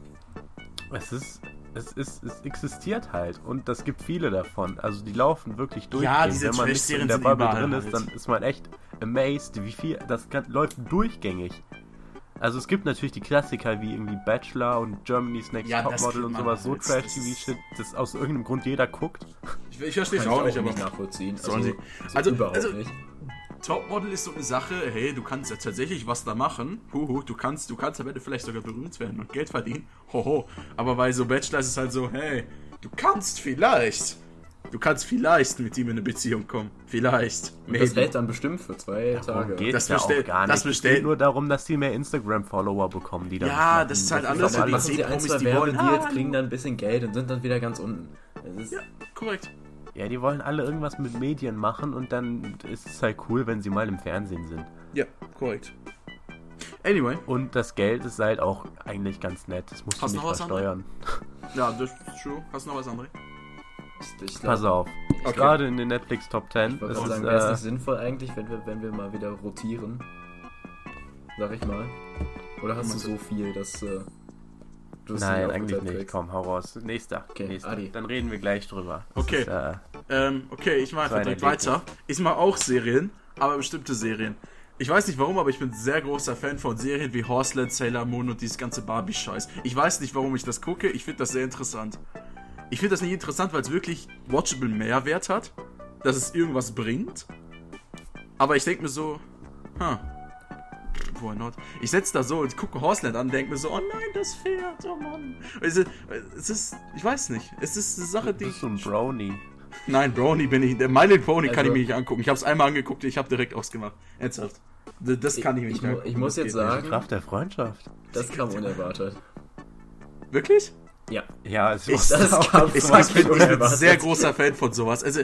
S1: es ist, es ist, es existiert halt und das gibt viele davon. Also die laufen wirklich durch.
S2: Ja, diese
S1: Wenn man nicht so in der Bubble drin ist,
S2: halt.
S1: dann ist man echt amazed, wie viel, das kann, läuft durchgängig. Also es gibt natürlich die Klassiker wie irgendwie Bachelor und Germany's Next
S2: Ja,
S1: Topmodel und sowas, so
S2: halt.
S1: Trash-TV-Shit, das aus irgendeinem Grund jeder guckt.
S2: Ich, ich verstehe es
S3: ich
S2: auch nicht, aber
S3: nachvollziehen.
S2: Sollen
S3: also,
S2: sie-
S3: so
S2: also-
S3: überhaupt
S2: also-
S3: nicht.
S2: Topmodel ist so eine Sache, hey, du kannst ja tatsächlich was da machen. Huhu, du kannst, du kannst am Ende vielleicht sogar berühmt werden und Geld verdienen. Hoho. Aber bei so Bachelor ist es halt so, hey, du kannst vielleicht. Du kannst vielleicht mit ihm in eine Beziehung kommen. Vielleicht.
S3: Und das hält dann bestimmt für zwei Tage.
S1: Geht
S2: Das
S1: ja
S2: bestell-
S1: auch gar
S2: das
S1: nicht. Es
S2: bestell-
S1: geht nur darum, dass die mehr Instagram-Follower bekommen, die dann
S2: Ja, das ist halt alles so
S3: dann
S2: die
S3: machen sie ein, zwei
S2: die wollen- Ah,
S3: kriegen dann ein bisschen Geld und sind dann wieder ganz unten. Das ist,
S2: Ja, korrekt.
S1: Ja, die wollen alle irgendwas mit Medien machen und dann ist es halt cool, wenn sie mal im Fernsehen sind.
S2: Ja, korrekt. Anyway,
S1: Und das Geld ist halt auch eigentlich ganz nett. Das musst
S2: Hast
S1: du
S2: du
S1: nicht
S2: noch
S1: versteuern.
S2: ja, das ist true. Hast du noch was, André?
S3: Ich, ich
S1: Pass
S3: glaub,
S1: auf.
S2: Okay.
S1: Gerade in den Netflix Top 10.
S3: Ich wollte
S1: Das
S3: gerade
S1: ist,
S3: sagen, wäre es
S1: äh,
S3: nicht sinnvoll eigentlich, wenn wir, wenn wir mal wieder rotieren? Sag ich mal. Oder hast du so viel, dass äh, du es
S1: nein,
S3: nicht
S1: eigentlich nicht. Komm, hau raus. Nächster.
S3: Okay,
S1: nächster.
S3: Adi.
S1: Dann reden wir gleich drüber. Das
S2: Okay.
S1: Ist, äh,
S2: Ähm, okay, ich mache einfach direkt weiter. Ich mache auch Serien, aber bestimmte Serien. Ich weiß nicht warum, aber ich bin ein sehr großer Fan von Serien wie Horseland, Sailor Moon und dieses ganze Barbie-Scheiß. Ich weiß nicht, warum ich das gucke, ich finde das sehr interessant. Ich finde das nicht interessant, weil es wirklich watchable Mehrwert hat, dass es irgendwas bringt. Aber ich denke mir so, huh, why not? Ich setze da so und gucke Horseland an und denke mir so, oh nein, das Pferd, oh Mann. Es ist, es ist, ich weiß nicht, es ist eine Sache,
S1: du
S2: die
S1: bist so ein Brownie.
S2: Nein, Brownie bin ich. Der My Little Pony kann
S3: Also-
S2: ich mir nicht angucken. Ich habe es einmal angeguckt, ich habe direkt ausgemacht. Ernsthaft. Das kann ich nicht
S3: ich,
S2: mehr.
S3: mu-
S2: gucken,
S3: ich muss jetzt
S2: geht nicht.
S3: sagen,
S1: Kraft der Freundschaft.
S3: das kam unerwartet.
S2: Wirklich?
S3: Ja.
S1: Ja, es
S2: Ich-
S3: das
S1: auch
S3: kam.
S2: Ich, sag, ich, bin, ich bin ein sehr großer Fan von sowas. Also,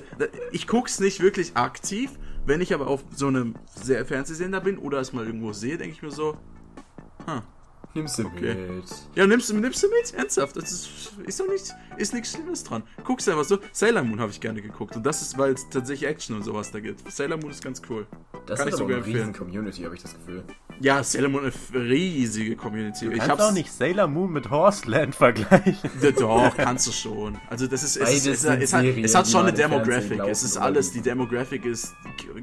S2: ich guck's nicht wirklich aktiv. Wenn ich aber auf so einem sehr Fernsehsender bin oder es mal irgendwo sehe, denke ich mir so,
S3: Nimmst du
S2: Okay.
S3: mit.
S2: ja, nimmst, du- nimmst du mit? Ernsthaft? Das ist, ist doch nicht, ist nichts Schlimmes dran. Guck's einfach so. Sailor Moon habe ich gerne geguckt. Und das ist, weil es tatsächlich Action und sowas da gibt. Sailor Moon ist ganz cool.
S3: Das
S2: Kann
S3: ist
S2: ich
S3: aber
S2: sogar
S3: eine riesen
S2: empfehlen.
S3: Community, habe ich das Gefühl.
S2: Ja, Sailor Moon ist eine riesige Community.
S1: Du
S2: ich
S1: kannst auch nicht Sailor Moon mit Horseland vergleichen.
S2: Ja, Doch, kannst du schon. Also das ist, es,
S3: Beides
S2: ist, es, es, hat, es hat schon eine Demographic. Es ist alles, die Demographic ist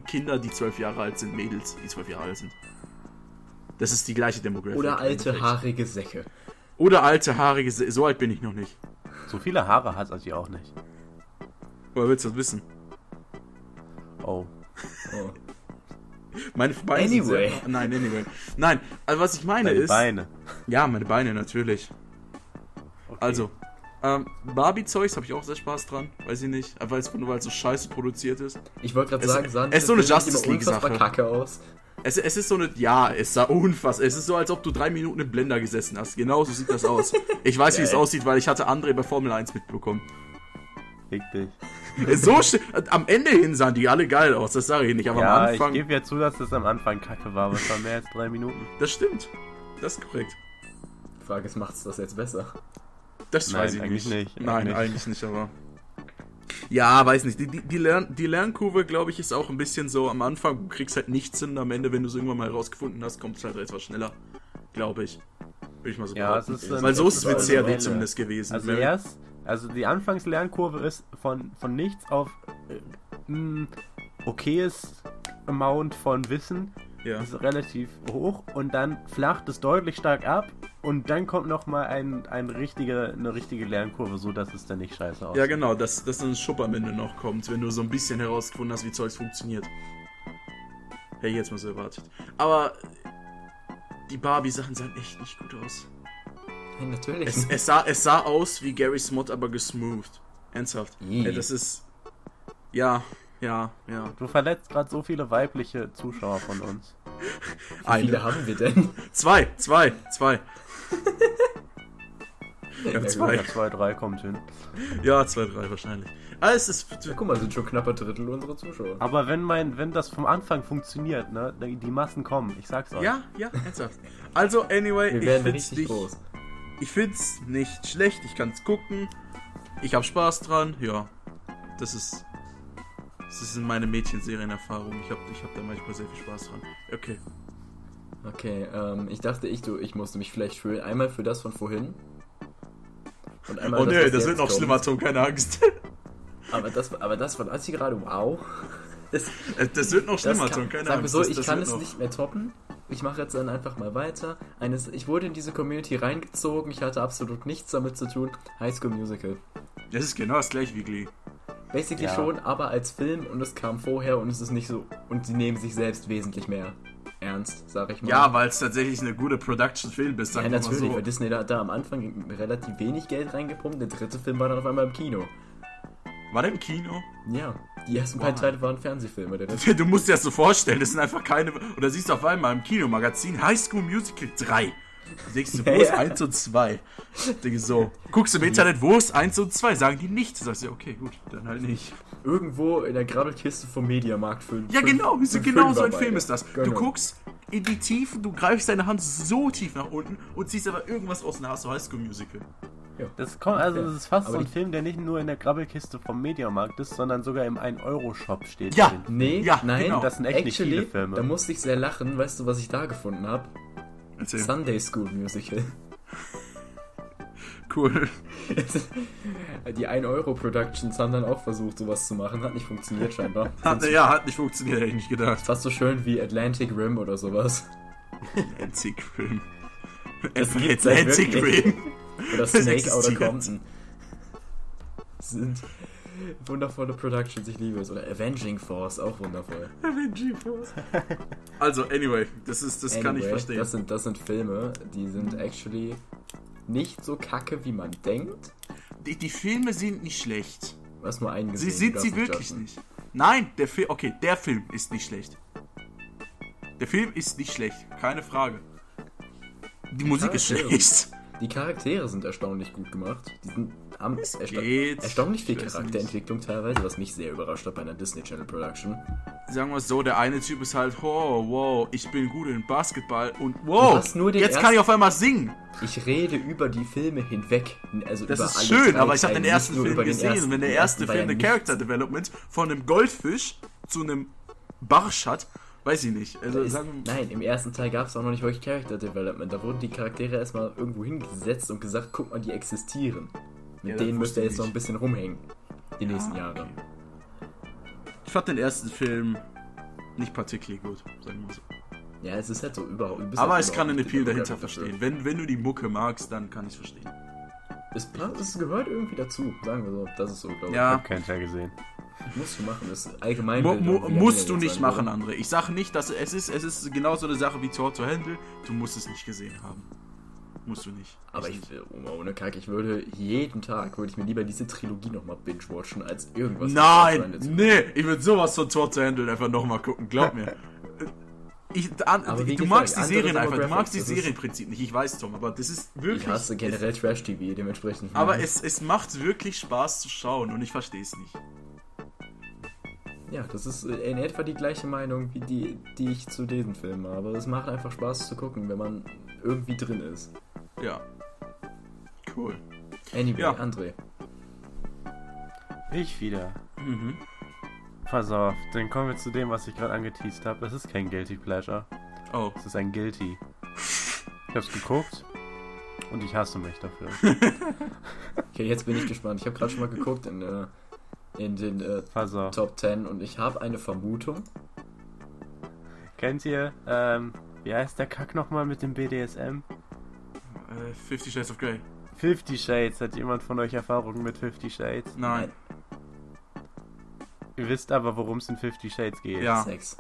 S2: Kinder, die zwölf Jahre alt sind, Mädels, die zwölf Jahre alt sind. Das ist die gleiche Demographic.
S3: Oder alte, haarige Säcke.
S2: Oder alte, haarige, Se- so alt bin ich noch nicht.
S1: So viele Haare hat sie auch nicht.
S2: Woher willst du das wissen?
S1: Oh.
S3: Oh.
S2: Meine Beine
S3: Anyway.
S2: Sind sehr, nein, anyway. Nein, also was ich meine
S1: Deine
S2: ist...
S1: Beine.
S2: Ja, meine Beine natürlich.
S1: Okay.
S2: Also, ähm, Barbie-Zeugs habe ich auch sehr Spaß dran. Weiß ich nicht. Weil es nur weil es so scheiße produziert ist.
S3: Ich wollte gerade
S2: Es-
S3: sagen, sahen
S2: es ist so eine Justice League-Sache.
S3: kacke aus.
S2: Es, es ist so eine, ja, es sah unfassbar. Es ist so, als ob du drei Minuten im Blender gesessen hast. Genau so sieht das aus. Ich weiß, wie es aussieht, weil ich hatte André bei Formel 1 mitbekommen.
S1: Fick dich.
S2: So sch- am Ende hin sahen die alle geil aus, das sage ich nicht. Aber am
S1: Ja, ich
S2: Anfang,
S1: gebe ja zu, dass das am Anfang kacke war, aber es war mehr als drei Minuten.
S2: das stimmt. Das ist korrekt.
S3: Die Frage ist, macht's das jetzt besser?
S2: Das
S1: Nein,
S2: weiß ich
S1: eigentlich
S2: nicht.
S1: nicht.
S2: Nein,
S1: Eigentlich
S2: eigentlich nicht, aber. Ja, weiß nicht. Die, die, die, Lern, die Lernkurve, glaube ich, ist auch ein bisschen so am Anfang. Du kriegst halt nichts hin. Am Ende, wenn du es irgendwann mal rausgefunden hast, kommt es halt etwas schneller. Glaube ich. Würde ich mal so
S1: Ja,
S2: behaupten.
S1: ist,
S2: Weil so ist es mit CAD
S1: eine-
S2: zumindest gewesen.
S1: Also erst, also die Anfangslernkurve ist von, von nichts auf äh, mh, okayes Amount von Wissen
S2: ja.
S1: ist relativ hoch und dann flacht es deutlich stark ab und dann kommt noch mal ein, ein richtige, eine richtige Lernkurve, so dass es dann nicht scheiße aussieht.
S2: Ja, genau, dass, dass dann ein Schub am Ende noch kommt, wenn du so ein bisschen herausgefunden hast, wie Zeugs funktioniert. Hätte ich jetzt mal so erwartet. Aber die Barbie-Sachen sahen echt nicht gut aus.
S3: Hey, natürlich.
S2: Es, es, sah, es sah aus wie Gary Smott, aber gesmoothed. Ernsthaft. Ey, das ist. Ja, ja, ja.
S1: Du verletzt gerade so viele weibliche Zuschauer von uns.
S3: Wie viele haben wir denn?
S2: Zwei, zwei, zwei. ja,
S3: Ja,
S2: zwei.
S1: Ja, zwei, drei kommt hin.
S2: Ja, zwei, drei wahrscheinlich. Ah, es ist.
S3: Ja, guck mal, sind schon knapper Drittel unserer Zuschauer.
S1: Aber wenn mein, wenn das vom Anfang funktioniert, ne, die Massen kommen, ich sag's euch.
S2: Ja, ja, ernsthaft. Also, anyway,
S3: Wir
S2: ich find's
S3: richtig
S2: nicht,
S3: groß.
S2: Ich find's nicht schlecht, ich kann's gucken. Ich hab Spaß dran, ja. Das ist. Das ist meine Mädchenserienerfahrung. Ich hab, ich hab da manchmal sehr viel Spaß dran. Okay.
S3: Okay, ähm, ich dachte, ich, du, ich musste mich vielleicht fühlen. Einmal für das von vorhin. Und einmal
S2: Oh
S3: das,
S2: nee,
S3: was
S2: das
S3: jetzt
S2: wird noch
S3: kommt.
S2: schlimmer, Tom, keine Angst.
S3: Aber das, aber das von Assi gerade, wow. Das,
S2: das wird noch
S3: das
S2: schlimmer,
S3: kann,
S2: Tom, keine
S3: sag mir
S2: Angst.
S3: so,
S2: das,
S3: ich
S2: das
S3: kann es
S2: noch.
S3: nicht mehr toppen. Ich mache jetzt dann einfach mal weiter. Eines, ich wurde in diese Community reingezogen. Ich hatte absolut nichts damit zu tun. High School Musical.
S2: Das ist genau das gleiche wie Glee.
S3: Basically
S1: Ja.
S3: schon, aber als Film und es kam vorher und es ist nicht so. Und sie nehmen sich selbst wesentlich mehr ernst, sag ich mal.
S2: Ja, weil es tatsächlich eine gute Production-Film ist,
S3: Ja,
S2: wir mal
S3: natürlich,
S2: so.
S3: weil Disney da, da am Anfang relativ wenig Geld reingepumpt. Der dritte Film war dann auf einmal im Kino.
S2: War der im Kino?
S3: Ja, die ersten beiden Teile waren Fernsehfilme.
S2: Du musst dir das so vorstellen, das sind einfach keine. Oder siehst du auf einmal im Kinomagazin High School Musical 3. Du denkst du, wo
S3: Ja,
S2: ist
S3: ja.
S2: 1 und 2? Denke so. Guckst du im Internet, wo ist 1 und 2? Sagen die nicht. Du sagst ja, okay, gut, dann halt nicht.
S3: Irgendwo in der Grabbelkiste vom Mediamarkt für.
S2: Ja, genau,
S3: für
S2: genau so ein Film ist das. Du
S3: Genau.
S2: guckst in die Tiefen, du greifst deine Hand so tief nach unten und ziehst aber irgendwas aus und hast du High School Musical.
S1: Das kommt, also das ist fast
S3: Aber
S1: so ein Film, der nicht nur in der Grabbelkiste vom Mediamarkt ist, sondern sogar im 1-Euro-Shop steht.
S2: Ja.
S1: drin.
S3: Nee,
S2: Ja,
S3: nein,
S2: genau.
S1: Das sind echt nicht
S3: actually,
S1: viele Filme.
S3: Da musste ich sehr lachen. Weißt du, was ich da gefunden habe?
S2: Erzähl.
S3: Sunday School Musical.
S2: Cool.
S3: Die 1-Euro-Productions haben dann auch versucht, sowas zu machen. Hat nicht funktioniert scheinbar.
S2: Hat, ja, hat nicht funktioniert, hätte ich nicht gedacht.
S3: Fast so schön wie Atlantic Rim oder sowas.
S2: Atlantic Rim.
S3: Das halt
S2: Atlantic
S3: wirklich.
S2: Rim.
S3: Oder Snake. Outer Compton. Sind wundervolle Productions, ich liebe es. Oder Avenging Force, auch wundervoll.
S2: Avenging Force. Also, anyway, das ist, das kann ich
S3: Anyway,
S2: verstehen.
S3: Das sind, das sind Filme, die sind actually nicht so kacke, wie man denkt.
S2: Die, die Filme sind nicht schlecht.
S3: Du hast nur einen gesehen.
S2: Sie sind sie wirklich
S3: judgen.
S2: nicht. Nein, der Film, okay, der Film ist nicht schlecht. Der Film ist nicht schlecht, keine Frage. Die Musik ist schlecht.
S3: Die Charaktere sind erstaunlich gut gemacht. Die sind, haben ersta
S2: geht.
S3: erstaunlich viel Charakterentwicklung teilweise, was mich sehr überrascht hat bei einer Disney Channel Production.
S2: Sagen wir es so, der eine Typ ist halt, oh, wow, ich bin gut in Basketball und wow, jetzt kann ich auf einmal singen.
S3: Ich rede über die Filme hinweg. Also
S2: Das
S3: über
S2: ist
S3: alle
S2: schön, aber ich habe den ersten Film gesehen.
S3: ersten.
S2: und wenn der erste Film eine. Character Development von einem Goldfisch zu einem Barsch hat, weiß ich nicht. Also
S3: Ist, nein, im ersten Teil gab es auch noch nicht wirklich Character Development. Da wurden die Charaktere erstmal irgendwo hingesetzt und gesagt, guck mal, die existieren. Mit
S2: Ja,
S3: denen müsst
S2: wusste
S3: ihr
S2: ich
S3: jetzt noch ein bisschen rumhängen. Die nächsten
S2: Ah,
S3: Jahre.
S2: okay. ich fand den ersten Film nicht particularly gut, sagen wir mal so.
S3: Ja, es ist halt so überhaupt.
S2: Aber
S3: halt
S2: ich kann den Appeal dahinter verstehen. Wenn, wenn du die Mucke magst, dann kann ich es verstehen.
S3: Es, gehört irgendwie dazu, sagen wir so. Das ist so, glaube ich.
S2: Ja.
S1: Hab keinen Teil gesehen.
S3: Musst du machen, das ist allgemein.
S2: Mu mu musst du nicht machen, André. Ich sage nicht, dass es ist, es ist genauso eine Sache wie Tor to Handle. Du musst es nicht gesehen haben. Musst du nicht.
S3: Aber ich, oh, ohne Kack, ich würde jeden Tag, würde ich mir lieber diese Trilogie nochmal binge-watchen, als irgendwas.
S2: Nein, nee, ich würde sowas von Tor to Handle einfach nochmal gucken, glaub mir. Ich, an, du
S3: gesagt,
S2: magst die Serien einfach, du magst die Serienprinzip nicht, ich weiß, Tom, aber das ist wirklich.
S3: Ich hasse generell Trash-TV, dementsprechend.
S2: aber es, es macht wirklich Spaß zu schauen und ich verstehe es nicht.
S3: Ja, das ist äh, in etwa die gleiche Meinung, wie die, die ich zu diesen Filmen habe. Es macht einfach Spaß zu gucken, wenn man irgendwie drin ist.
S2: Ja. Cool.
S3: Anyway,
S2: Ja.
S3: André.
S1: Ich wieder.
S2: Mhm.
S1: Pass auf, dann kommen wir zu dem, was ich gerade angeteased habe. Das ist kein Guilty Pleasure.
S2: Oh.
S1: Es ist ein Guilty. Ich hab's geguckt und ich hasse mich dafür.
S3: Okay, jetzt bin ich gespannt. Ich habe gerade schon mal geguckt in, äh, in den äh. Top 10 und ich habe eine Vermutung.
S1: Kennt ihr, ähm, wie heißt der Kack nochmal mit dem BDSM?
S2: Äh, Fifty Shades of Grey.
S1: Fifty Shades. Hat jemand von euch Erfahrungen mit Fifty Shades?
S2: Nein.
S1: Ihr wisst aber, worum es in Fifty Shades geht.
S2: Ja.
S3: Sex.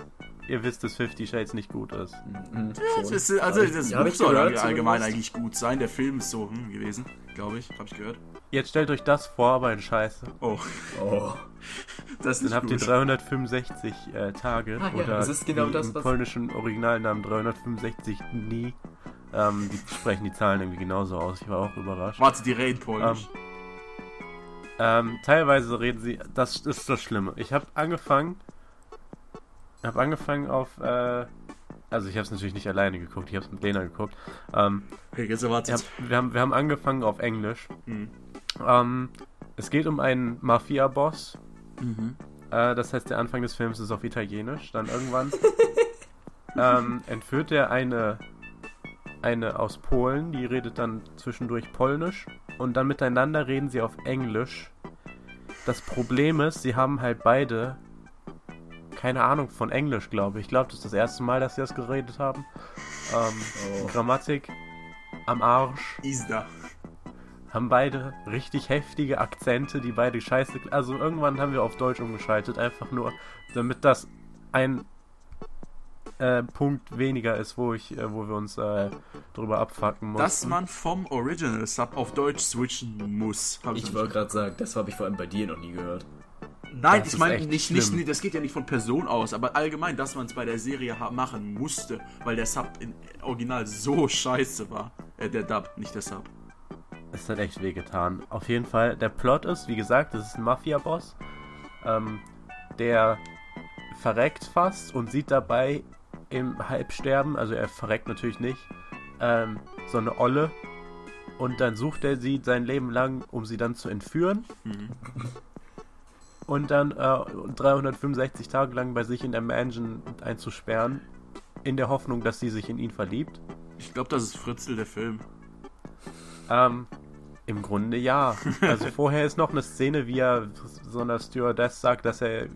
S1: Ihr wisst, dass Fifty Shades nicht gut ist.
S3: Mhm,
S2: Das
S3: schon.
S2: ist, also das Buch soll
S3: gehört,
S2: allgemein
S3: zumindest.
S2: eigentlich gut sein. Der Film ist so hm, gewesen, glaube ich. Habe ich gehört.
S1: Jetzt stellt euch das vor, aber in Scheiße.
S2: Oh,
S3: Oh.
S2: das ist
S1: Dann
S2: nicht
S1: habt ihr
S2: gut.
S1: 365 äh, Tage
S3: Ah, ja,
S1: oder
S3: das ist genau das,
S1: im polnischen Originalnamen 365 nie. Ähm, die sprechen die Zahlen irgendwie genauso aus. Ich war auch überrascht.
S2: Warte, die reden polnisch.
S1: Ähm, teilweise reden sie, das ist das Schlimme. Ich habe angefangen, habe angefangen auf, äh, also ich habe es natürlich nicht alleine geguckt, ich habe es mit Lena geguckt. Ähm,
S2: okay, jetzt
S1: ich
S2: erwartet.
S1: hab, wir, haben, wir haben angefangen auf Englisch.
S2: Hm.
S1: Ähm, es geht um einen Mafia-Boss.
S2: Mhm.
S1: Äh, das heißt, der Anfang des Films ist auf Italienisch. Dann irgendwann ähm, entführt er eine, eine aus Polen, die redet dann zwischendurch Polnisch. Und dann miteinander reden sie auf Englisch. Das Problem ist, sie haben halt beide keine Ahnung von Englisch, glaube ich. Ich glaube, das ist das erste Mal, dass sie das geredet haben. Ähm,
S3: Oh.
S1: Grammatik am Arsch
S2: Isda.
S1: haben beide richtig heftige Akzente, die beide scheiße. Also irgendwann haben wir auf Deutsch umgeschaltet, einfach nur, damit das ein äh, Punkt weniger ist, wo ich, äh, wo wir uns äh, drüber abfacken mussten.
S2: Dass man vom Original Sub auf Deutsch switchen muss. Hab
S3: Ich wollte gerade sagen, das habe ich vor allem bei dir noch nie gehört.
S2: Nein,
S1: Das
S2: ich meine nicht, nicht, nicht, das geht ja nicht von Person aus, aber allgemein, dass man es bei der Serie machen musste, weil der Sub im Original so scheiße war. Äh, der Dub, nicht der Sub.
S1: Es hat echt wehgetan. Auf jeden Fall, der Plot ist, wie gesagt, das ist ein Mafia-Boss, ähm, der verreckt fast und sieht dabei im Halbsterben, also er verreckt natürlich nicht, ähm, so eine Olle. Und dann sucht er sie sein Leben lang, um sie dann zu entführen.
S2: Mhm.
S1: Und dann äh, 365 Tage lang bei sich in der Mansion einzusperren, in der Hoffnung, dass sie sich in ihn verliebt.
S2: Ich glaube, das ist Fritzl, der Film.
S1: Ähm, im Grunde ja. Also vorher ist noch eine Szene, wie er so einer Stewardess sagt, dass er,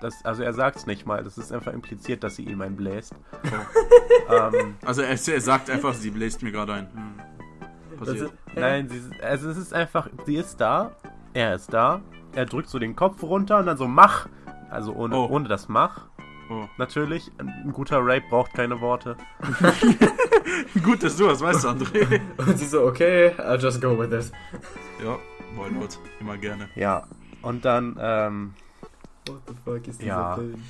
S1: dass, also er sagt es nicht mal, das ist einfach impliziert, dass sie ihm einbläst. ähm,
S2: Also er, er sagt einfach, sie bläst mir gerade ein. Hm.
S3: Das
S2: Passiert.
S3: ist,
S1: nein, sie, also es ist einfach, sie ist da, er ist da, er drückt so den Kopf runter und dann so mach, also ohne,
S2: Oh.
S1: ohne das mach.
S2: Oh.
S1: Natürlich, ein guter Rape braucht keine Worte.
S2: Gut, dass du das weißt, André.
S3: und sie so, okay, I'll just go with it.
S2: ja, why not? Immer gerne.
S1: Ja. Und dann, ähm,
S3: What the fuck ist dieser
S1: Ja.
S3: Film?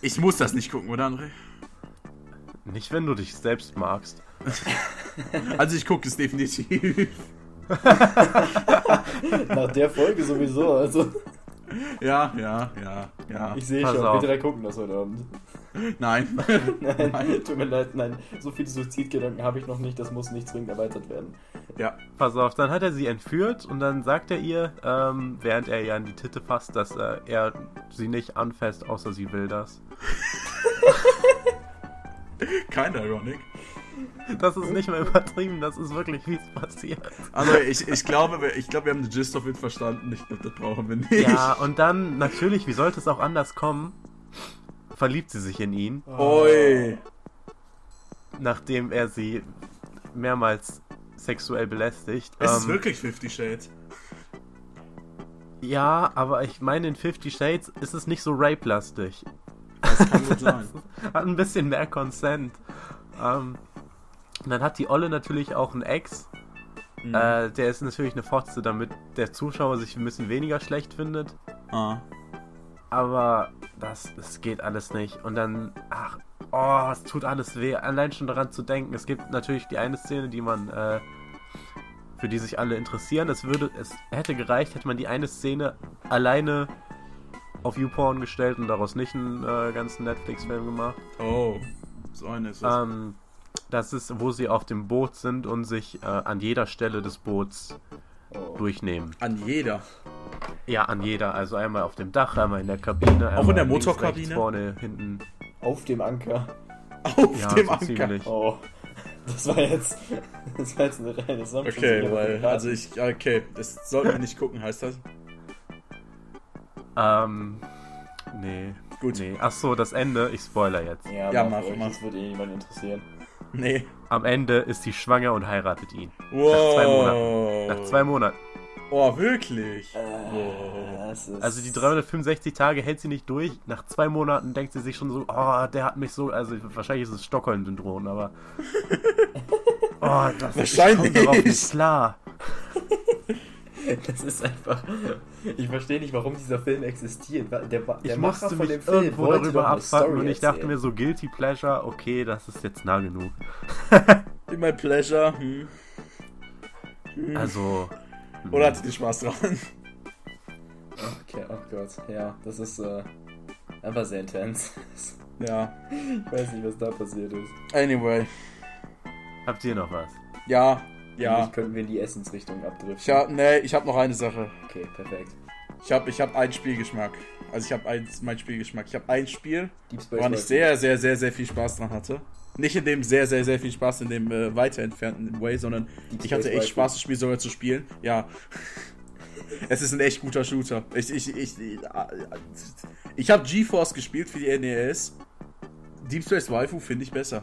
S2: Ich muss das nicht gucken, oder André?
S1: Nicht, wenn du dich selbst magst.
S2: Also ich gucke es definitiv.
S3: Nach der Folge sowieso, also.
S2: Ja, ja, ja, ja.
S3: Ich sehe
S1: Pass
S3: schon,
S1: auf.
S3: wir drei gucken das heute Abend.
S2: Nein.
S3: Nein, tut mir leid, nein. So viele Suizidgedanken habe ich noch nicht, das muss nicht zwingend erweitert werden.
S2: Ja.
S1: Pass auf, dann hat er sie entführt und dann sagt er ihr, ähm, während er ihr an die Titte fasst, dass äh, er sie nicht anfasst, außer sie will das.
S2: Keine Ironic.
S1: Das ist nicht mehr übertrieben, das ist wirklich, wie es passiert.
S2: Also ich, ich glaube, wir- ich glaube, wir haben den Gist of it verstanden. Ich glaube, das brauchen wir nicht.
S1: Ja, und dann, natürlich, wie sollte es auch anders kommen, verliebt sie sich in ihn,
S2: Oi.
S1: nachdem er sie mehrmals sexuell belästigt.
S2: Es ist
S1: Ähm,
S2: wirklich Fifty Shades.
S1: Ja, aber ich meine, in Fifty Shades ist es nicht so rape-lastig.
S2: Das kann gut sein.
S1: Hat ein bisschen mehr Consent. Ähm, und dann hat die Olle natürlich auch einen Ex.
S2: Mhm.
S1: Äh, der ist natürlich eine Fotze, damit der Zuschauer sich ein bisschen weniger schlecht findet.
S2: Ah.
S1: Aber das, das geht alles nicht. Und dann, ach, oh, es tut alles weh. Allein schon daran zu denken. Es gibt natürlich die eine Szene, die man, äh, für die sich alle interessieren. Es würde, es hätte gereicht, hätte man die eine Szene alleine auf YouPorn gestellt und daraus nicht einen äh, ganzen Netflix-Film gemacht.
S2: Oh. So eine ist es.
S1: Ähm, das ist, wo sie auf dem Boot sind und sich äh, an jeder Stelle des Boots
S3: Oh.
S1: durchnehmen.
S2: An jeder.
S1: Ja, an jeder. Also einmal auf dem Dach, einmal in der Kabine.
S2: Auch in der
S1: einmal links,
S2: Motorkabine?
S1: rechts, vorne, hinten.
S3: Auf dem Anker.
S2: Auf
S1: Ja,
S2: dem
S1: so
S2: Anker.
S1: ziemlich.
S3: Oh. Das war jetzt. Das war jetzt eine reine Sanft.
S2: Okay, weil, also ich, okay, das sollten wir nicht gucken, heißt das?
S1: Ähm, nee.
S2: Gut.
S1: Nee. Ach so, das Ende. Ich spoiler jetzt.
S3: Ja,
S2: Ja,
S3: mach,
S2: mach.
S3: Das wird eh niemand interessieren.
S2: Nee.
S1: Am Ende ist sie schwanger und heiratet ihn.
S2: Wow.
S1: zwei Monaten. Nach zwei Monaten.
S2: Oh, wirklich?
S3: Äh, das ist
S1: Also die 365 Tage hält sie nicht durch. Nach zwei Monaten denkt sie sich schon so, oh, der hat mich so, also wahrscheinlich ist es Stockholm-Syndrom, aber oh, das
S2: Wahrscheinlich.
S1: Ich komm darauf nicht klar.
S3: Das ist einfach. Ich verstehe nicht, warum dieser Film existiert. Der, der
S1: Ich
S3: Macher
S1: musste
S3: von dem Film
S1: irgendwo
S3: wollte
S1: darüber abfacken und ich dachte
S3: erzählen.
S1: mir so, Guilty Pleasure, okay, das ist jetzt nah genug.
S2: My pleasure. Hm.
S1: Also,
S2: Oder hattet ihr Spaß dran?
S3: Okay, oh Gott, ja, das ist äh, einfach sehr intens.
S2: Ja.
S3: Ich weiß nicht, was da passiert ist.
S2: Anyway.
S1: habt ihr noch was?
S2: Ja. Ja.
S3: Eigentlich könnten wir in die Essensrichtung abdriften.
S2: Hab, nee, ich habe noch eine Sache.
S3: Okay, perfekt.
S2: Ich habe ich hab einen Spielgeschmack. Also ich habe ein, mein Spielgeschmack. Ich habe ein Spiel, woran ich sehr, sehr, sehr, sehr viel Spaß dran hatte. Nicht in dem sehr, sehr, sehr viel Spaß in dem äh, weiter entfernten Way, sondern ich hatte echt. Spaß, das Spiel sogar zu spielen. Ja. es ist ein echt guter Shooter. Ich, ich, ich, ich, ich habe GeForce gespielt für die NES. Deep Space Waifu finde ich besser.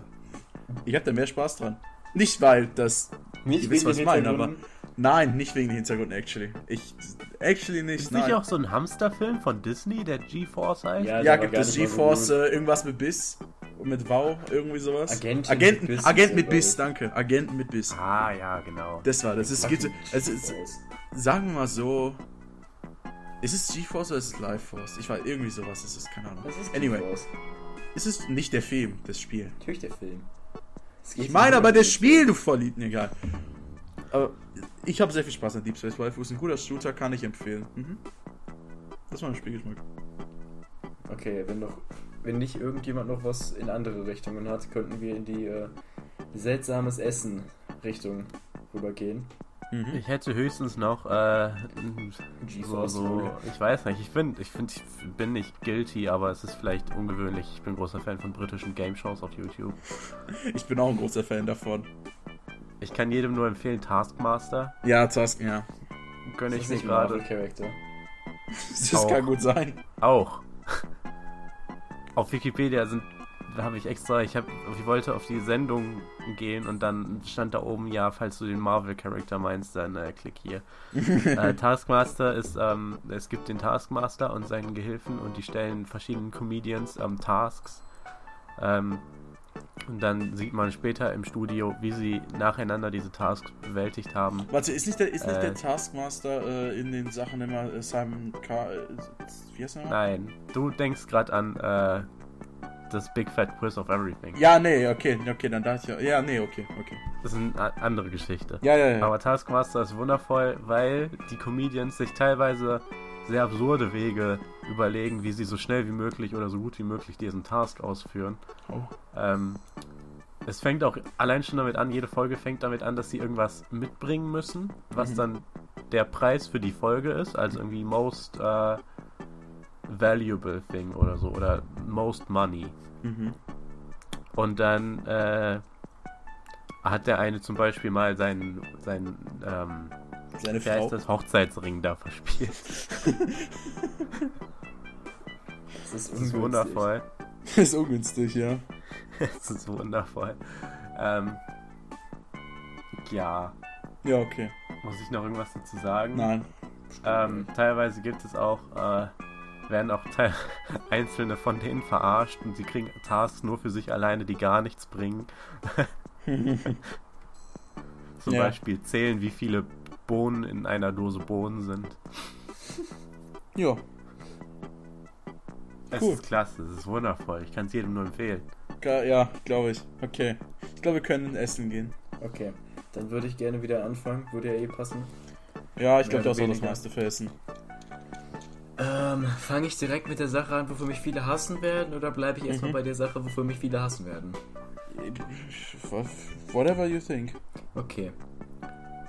S2: Ich habe da mehr Spaß dran. Nicht weil das.
S3: Nicht
S2: ihr wisst, was ich meine, aber. Nein, nicht wegen den Hintergründen, actually. Ich. Actually nicht.
S1: Ist
S2: nein.
S1: nicht auch so ein Hamsterfilm von Disney, der GeForce heißt?
S3: Ja,
S2: Ja, gibt es
S3: mal so
S2: äh, irgendwas mit Biss? Mit Wow, irgendwie sowas?
S3: Agentin
S2: Agenten,
S3: mit Biss
S2: Agent
S3: ist
S2: mit Biss, danke. Agenten mit Biss.
S1: Ah, ja, genau.
S2: Das war das. Es gibt, es ist, sagen wir mal so, ist es GeForce oder ist es Life Force? Ich weiß, irgendwie sowas ist es, keine Ahnung.
S3: Das ist
S2: Anyway, ist es nicht der Film, das Spiel.
S3: Natürlich der Film.
S2: Ich meine aber das Spiel, du Verliebten, egal. Aber ich habe sehr viel Spaß an Deep Space Waifu. Ist ein guter Shooter, kann ich empfehlen. Mhm. Das war ein Spielgeschmack.
S3: Okay, wenn noch, wenn nicht irgendjemand noch was in andere Richtungen hat, könnten wir in die äh, seltsames Essen Richtung rübergehen.
S2: Mhm.
S1: Ich hätte höchstens noch, äh, so, so, ich weiß nicht, ich finde, ich finde, ich bin nicht guilty, aber es ist vielleicht ungewöhnlich. Ich bin großer Fan von britischen Game Shows auf YouTube.
S2: Ich bin auch ein großer Fan davon.
S1: Ich kann jedem nur empfehlen, Taskmaster.
S2: Ja, Task, ja.
S1: Gönne ich mir
S3: nicht
S1: gerade.
S2: Das
S1: Auch.
S2: kann gut sein.
S1: Auch. auf Wikipedia sind, habe ich extra, ich, hab, ich wollte auf die Sendung gehen und dann stand da oben, ja, falls du den Marvel-Charakter meinst, dann äh, klick hier. äh, Taskmaster ist, ähm, es gibt den Taskmaster und seinen Gehilfen und die stellen verschiedenen Comedians ähm, Tasks. Ähm, und dann sieht man später im Studio, wie sie nacheinander diese Tasks bewältigt haben.
S2: Warte, ist nicht der, ist nicht
S1: Äh.
S2: der Taskmaster äh, in den Sachen immer äh, Simon K. Äh, wie heißt nochmal?
S1: Nein, du denkst gerade an äh, das Big Fat Quiz of Everything.
S2: Ja, nee, okay, okay, dann dachte ich ja. Ja, nee, okay, okay.
S1: Das ist eine andere Geschichte.
S2: Ja, ja, ja.
S1: Aber Taskmaster ist wundervoll, weil die Comedians sich teilweise sehr absurde Wege überlegen, wie sie so schnell wie möglich oder so gut wie möglich diesen Task ausführen.
S2: Oh.
S1: Ähm, es fängt auch allein schon damit an, jede Folge fängt damit an, dass sie irgendwas mitbringen müssen, was
S2: Mhm.
S1: dann der Preis für die Folge ist, also irgendwie most äh, valuable thing oder so oder most money.
S2: Mhm.
S1: Und dann äh, hat der eine zum Beispiel mal seinen, seinen ähm,
S2: Seine Frau.
S1: ist das Hochzeitsring da verspielt.
S3: Das ist,
S1: Das ist
S3: ungünstig.
S1: wundervoll.
S2: ist ungünstig, ja.
S1: Das ist wundervoll. Ähm, ja,
S2: Ja, okay.
S1: muss ich noch irgendwas dazu sagen?
S2: Nein.
S1: Ähm, teilweise gibt es auch, äh, werden auch einzelne von denen verarscht und sie kriegen Tasks nur für sich alleine, die gar nichts bringen. Zum
S2: Ja.
S1: Beispiel zählen, wie viele Bohnen in einer Dose Bohnen sind.
S2: Ja.
S1: Es
S2: Cool.
S1: ist klasse, es ist wundervoll. Ich kann es jedem nur empfehlen.
S2: Ja, glaube ich. Okay. Ich glaube, wir können essen gehen.
S3: Okay, dann würde ich gerne wieder anfangen. Würde ja eh passen.
S2: Ja, ich glaube, hast auch das meiste für Essen.
S3: Ähm, fange ich direkt mit der Sache an, wofür mich viele hassen werden, oder bleibe ich erstmal
S2: Mhm.
S3: bei der Sache, wofür mich viele hassen werden?
S2: Whatever you think.
S3: Okay.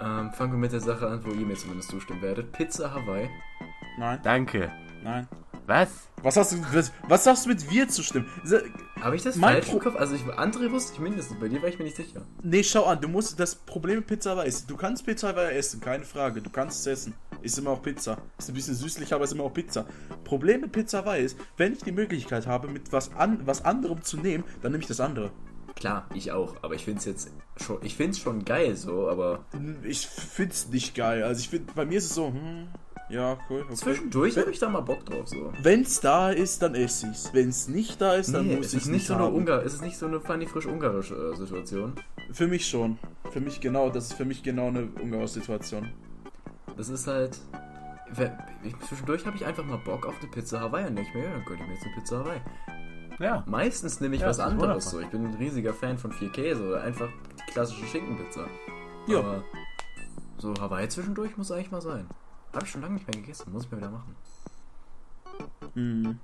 S3: Ähm, fangen wir mit der Sache an, wo ihr mir zumindest zustimmen werdet. Pizza Hawaii.
S2: Nein,
S1: Danke.
S2: nein.
S1: Was?
S2: Was hast du, was, was sagst du mit wir zu stimmen?
S3: Habe ich das
S2: Mein
S3: falsch
S2: Pro-
S3: im Kopf? Also ich, André wusste ich mindestens, bei dir war ich mir nicht sicher.
S2: Nee, schau an, du musst, das Problem mit Pizza Hawaii ist, du kannst Pizza Hawaii essen, keine Frage, du kannst es essen. Ist immer auch Pizza. Ist ein bisschen süßlich, aber ist immer auch Pizza. Problem mit Pizza Hawaii ist, wenn ich die Möglichkeit habe, mit was, an, was anderem zu nehmen, dann nehme ich das andere.
S3: Klar, ich auch, aber ich finde es jetzt schon, ich finde es schon geil so, aber
S2: Ich find's nicht geil. Also ich finde, bei mir ist es so, hm, ja, cool, okay.
S3: zwischendurch habe ich da mal Bock drauf so.
S2: Wenn's da ist, dann esse ich's. Wenn's nicht da ist, dann
S3: Nee,
S2: muss
S3: es
S2: ich
S3: ist nicht so eine
S2: haben.
S3: Ungar, es ist nicht so eine funny frisch ungarische äh, Situation.
S2: Für mich schon. Für mich genau, das ist für mich genau eine Ungarn-Situation.
S3: Das ist halt zwischendurch habe ich einfach mal Bock auf eine Pizza Hawaii und denke mir, ja, dann gönne ich mir jetzt eine Pizza Hawaii.
S1: Ja.
S3: Meistens nehme ich
S1: Ja,
S3: was anderes so. Ich bin ein riesiger Fan von vier Käse oder einfach die klassische Schinkenpizza.
S2: Ja.
S3: Aber so Hawaii zwischendurch muss eigentlich mal sein. Habe ich schon lange nicht mehr gegessen, muss ich mal wieder machen.
S2: Hm.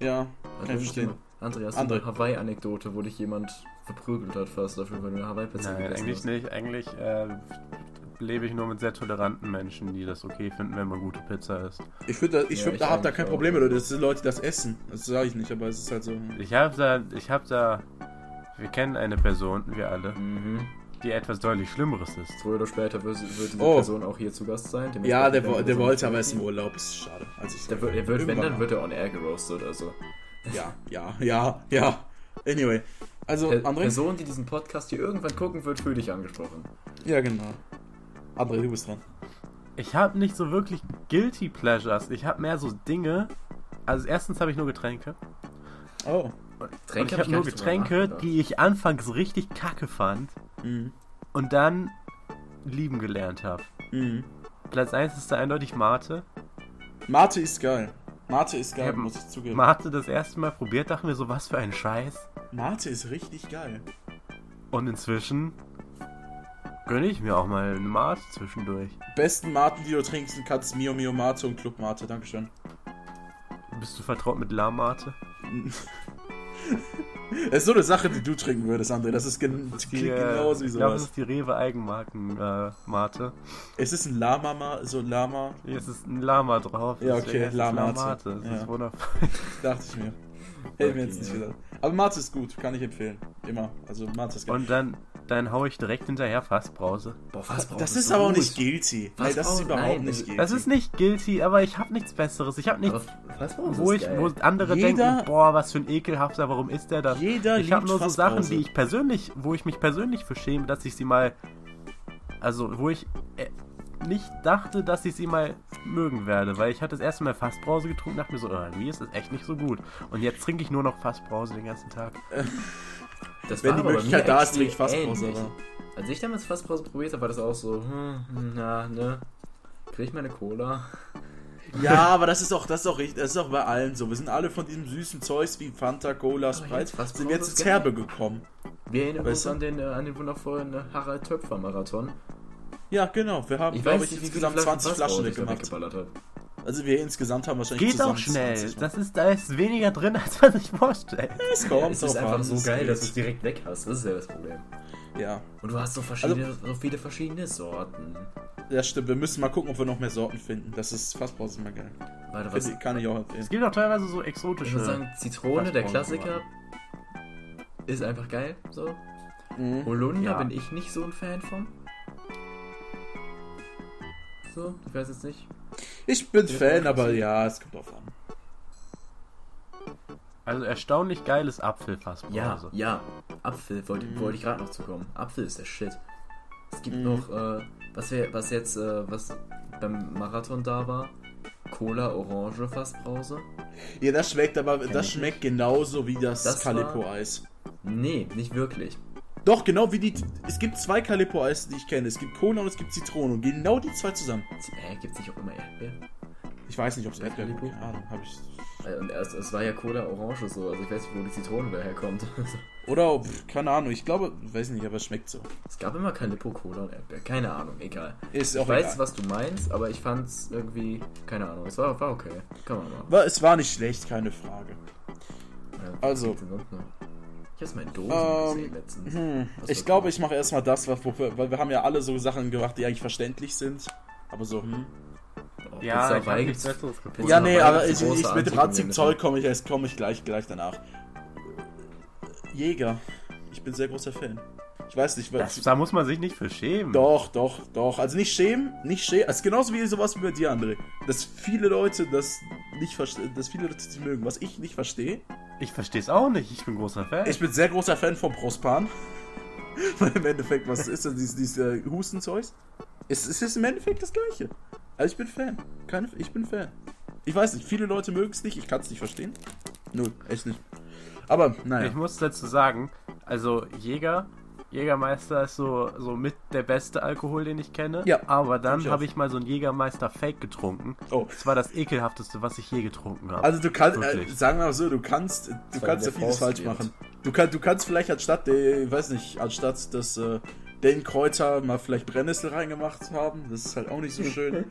S2: Ja,
S3: Also
S2: kann ich verstehen.
S3: André, hast du
S2: André.
S3: eine Hawaii-Anekdote, wo dich jemand verprügelt hat fast dafür, weil du eine Hawaii-Pizza
S1: Nein,
S3: gegessen
S1: eigentlich
S3: hast?
S1: nicht. Eigentlich äh, lebe ich nur mit sehr toleranten Menschen, die das okay finden, wenn man gute Pizza isst.
S2: Ich finde, ich,
S3: Ja,
S2: find,
S3: ich
S2: da hab da kein
S3: auch.
S2: Problem mit, Leute. Das sind Leute, die das essen. Das sage ich nicht, aber es ist halt so.
S1: Ich habe da, ich habe da, wir kennen eine Person, wir alle,
S3: Mhm.
S1: Die etwas deutlich Schlimmeres ist.
S3: Früher oder später wird, wird diese
S2: Oh.
S3: Person auch hier zu Gast sein.
S2: Ja, der, der
S3: so
S2: wollte aber erst im. Urlaub. Ist schade. Also ich,
S3: Der wird, der wird wenn, dann wird er on air geroastet, also.
S2: Ja, ja, ja, ja. Anyway. Also,
S3: Per
S2: André?
S3: Person, die diesen Podcast hier irgendwann gucken wird, fühl dich angesprochen.
S2: Ja, genau. André, du bist dran.
S1: Ich habe nicht so wirklich guilty pleasures. Ich habe mehr so Dinge. Also erstens habe ich nur Getränke.
S2: Oh.
S1: Und
S3: Tränke
S1: ich
S3: hab
S1: habe nur
S3: nicht drüber
S1: Getränke, die ich anfangs richtig kacke fand
S2: Mhm.
S1: und dann lieben gelernt habe.
S2: Mhm.
S1: Platz 1 ist da eindeutig Mate.
S2: Mate ist geil. Mate ist geil, muss ich zugeben.
S1: Mate das erste Mal probiert, dachten wir so, was für ein Scheiß.
S2: Mate ist richtig geil.
S1: Und inzwischen gönne ich mir auch mal eine Mate zwischendurch.
S2: Besten Maten, die du trinken kannst, Mio Mio Mate und Club Mate. Dankeschön.
S1: Bist du vertraut mit La Mate?
S2: Das ist so eine Sache, die du trinken würdest, André. Das ist gen das klingt
S1: äh,
S2: genauso wie
S1: ich glaube, das
S2: sowas.
S1: ist die Rewe Eigenmarken äh, Mate.
S2: Es ist ein Lama, Ma- so Lama,
S1: Hier ist es ein Lama drauf.
S2: Ja, okay,
S1: heißt es
S2: La
S1: La
S2: Mate.
S1: Mate. Das
S2: Ja.
S1: ist wundervoll.
S2: dachte ich mir. Hätte mir jetzt nicht gesagt. Aber Mate ist gut, kann ich empfehlen. Immer. Also Mate ist geil.
S1: Und dann, dann hau ich direkt hinterher Fassbrause.
S3: Boah,
S2: das,
S3: Fassbrause
S2: das ist
S3: so
S2: aber auch
S3: gut.
S2: nicht guilty. Nein, das ist überhaupt
S3: nein,
S2: nicht guilty.
S1: Das ist nicht guilty, aber ich habe nichts Besseres. Ich habe nichts, wo,
S3: ist
S1: ich, wo andere
S2: Jeder-
S1: denken, boah, was für ein ekelhafter, warum ist der das?
S2: Jeder
S1: ich habe nur so Sachen, die ich persönlich, wo ich mich persönlich für schäme, dass ich sie mal, also wo ich äh, nicht dachte, dass ich sie mal mögen werde, weil ich hatte das erste Mal Fassbrause getrunken, dachte mir so, oh, irgendwie ist das echt nicht so gut. Und jetzt trinke ich nur noch Fassbrause den ganzen Tag.
S3: Das
S2: Wenn die Möglichkeit da ist, trinke ich Fassbrause, aber-
S3: Als ich damals Fassbrause probiert habe, war das auch so, hm, hm, na, ne, krieg ich meine Cola?
S2: Ja, aber das ist auch, das ist auch richtig, das ist auch bei allen so. Wir sind alle von diesem süßen Zeugs wie Fanta, Cola, Sprite, sind wir jetzt ins Herbe gekommen.
S3: Wir erinnern
S2: Weißt
S3: uns an den, äh, an den wundervollen äh, Harald Töpfer Marathon.
S2: Ja, genau. Wir haben,
S3: Ich
S2: glaube
S3: weiß
S2: ich,
S3: nicht, wie viele
S2: insgesamt 20 Flaschen
S3: ich da
S2: weggemacht. Also wir insgesamt haben wahrscheinlich
S1: Geht auch schnell.
S2: 20
S1: Das ist, da ist weniger drin, als man sich vorstellt.
S2: Es kommt
S3: Es ist einfach
S2: an,
S3: so geil,
S2: geht.
S3: dass du es direkt weg hast. Das ist ja das Problem.
S2: Ja,
S3: Und du hast so verschiedene,
S2: Also-
S3: so viele verschiedene Sorten.
S2: ja, stimmt. Wir müssen mal gucken, ob wir noch mehr Sorten finden. Das ist Fassbrause immer geil.
S3: Warte, was?
S2: Finde ich- Kann ich auch empfehlen.
S1: Es gibt auch teilweise so
S3: Ich
S1: exotische.
S3: würde sagen, Zitrone, der. Klassiker, ist einfach geil. So.
S2: Mhm.
S3: Holunder
S1: Ja.
S3: bin ich nicht so ein Fan von. So, ich weiß jetzt nicht.
S2: Ich bin
S3: Ja,
S2: Fan, aber ja, es kommt drauf an.
S1: Also erstaunlich geiles
S3: Ja,
S1: Apfelfassbrause.
S3: ja. Apfel wollte,
S2: Mhm.
S3: wollte ich gerade noch zukommen. Apfel ist der Shit. Es gibt
S2: Mhm.
S3: noch, äh, was, wir, was jetzt, äh, was beim Marathon da war. Cola Orange Fassbrause.
S2: Ja, das schmeckt aber,
S3: Kenn
S2: das
S3: ich
S2: schmeckt genauso wie das,
S3: Das
S2: Calippo-Eis.
S3: Nee, nicht wirklich.
S2: Doch, genau wie die. Es gibt zwei Calippo-Eis, die ich kenne. Es gibt Cola und es gibt Zitrone. Und genau die zwei zusammen.
S3: Äh, gibt's nicht auch immer Erdbeeren?
S2: Ich weiß nicht, ob es Erdbeer gibt. Keine Ahnung, hab ich.
S3: Äh, Und es, es war ja Cola Orange so, also ich weiß nicht, wo die Zitrone daherkommt.
S2: Oder, pff, keine Ahnung. Ich glaube, weiß nicht, aber es schmeckt so.
S3: es gab immer Calippo, Cola und Erdbeer. Keine Ahnung, egal.
S2: Ist
S3: Ich
S2: auch
S3: weiß,
S2: egal.
S3: was du meinst, aber ich fand's irgendwie, keine Ahnung, es war, war okay. Kann man machen.
S2: War, es war nicht schlecht, keine Frage.
S3: Ja,
S2: Also.
S3: Ich hab's mal in Dosen
S2: Ähm,
S3: gesehen letztens.
S2: Hm, ich glaube, ich mache erstmal das, was, wofür, weil wir haben ja alle so Sachen gemacht, die eigentlich verständlich sind. Aber so, hm.
S3: Oh,
S1: Ja,
S3: Pizza
S1: ich hab nichts Besseres gefunden.
S2: Ja, nee, aber ich, ich, mit dem ranzigen. Zeug komme ich erst komme ich gleich, gleich danach. Jäger. Ich bin sehr großer Fan. Ich weiß nicht, was.
S1: da muss man sich nicht für schämen.
S2: Doch, doch, doch. Also nicht schämen, nicht schämen. Also genauso wie sowas wie bei dir, André. Dass viele Leute das nicht verstehen, dass viele Leute das mögen. Was ich nicht verstehe.
S1: Ich verstehe es auch nicht. Ich bin großer Fan.
S2: Ich bin sehr großer Fan von Prospan. Weil im Endeffekt, was ist das, dieses, dieses Hustenzeugs? Es, es ist im Endeffekt das gleiche. Also ich bin Fan. Keine, ich bin Fan. Ich weiß nicht, viele Leute mögen es nicht, ich kann es nicht verstehen. Null, echt nicht. Aber, naja.
S1: Ich muss dazu sagen, also Jäger, Jägermeister ist so, so mit der beste Alkohol, den ich kenne.
S2: Ja,
S1: Aber dann habe ich mal so einen Jägermeister Fake getrunken.
S2: Oh.
S1: Das war das ekelhafteste, was ich je getrunken habe.
S2: Also du kannst, äh, sagen wir mal so, du kannst, du
S3: war
S2: kannst ja vieles
S3: Faust
S2: falsch
S3: wird.
S2: machen. Du, kann, du kannst vielleicht anstatt, ich weiß nicht, anstatt des äh, den Kräuter mal vielleicht Brennnessel reingemacht haben. Das ist halt auch nicht so schön.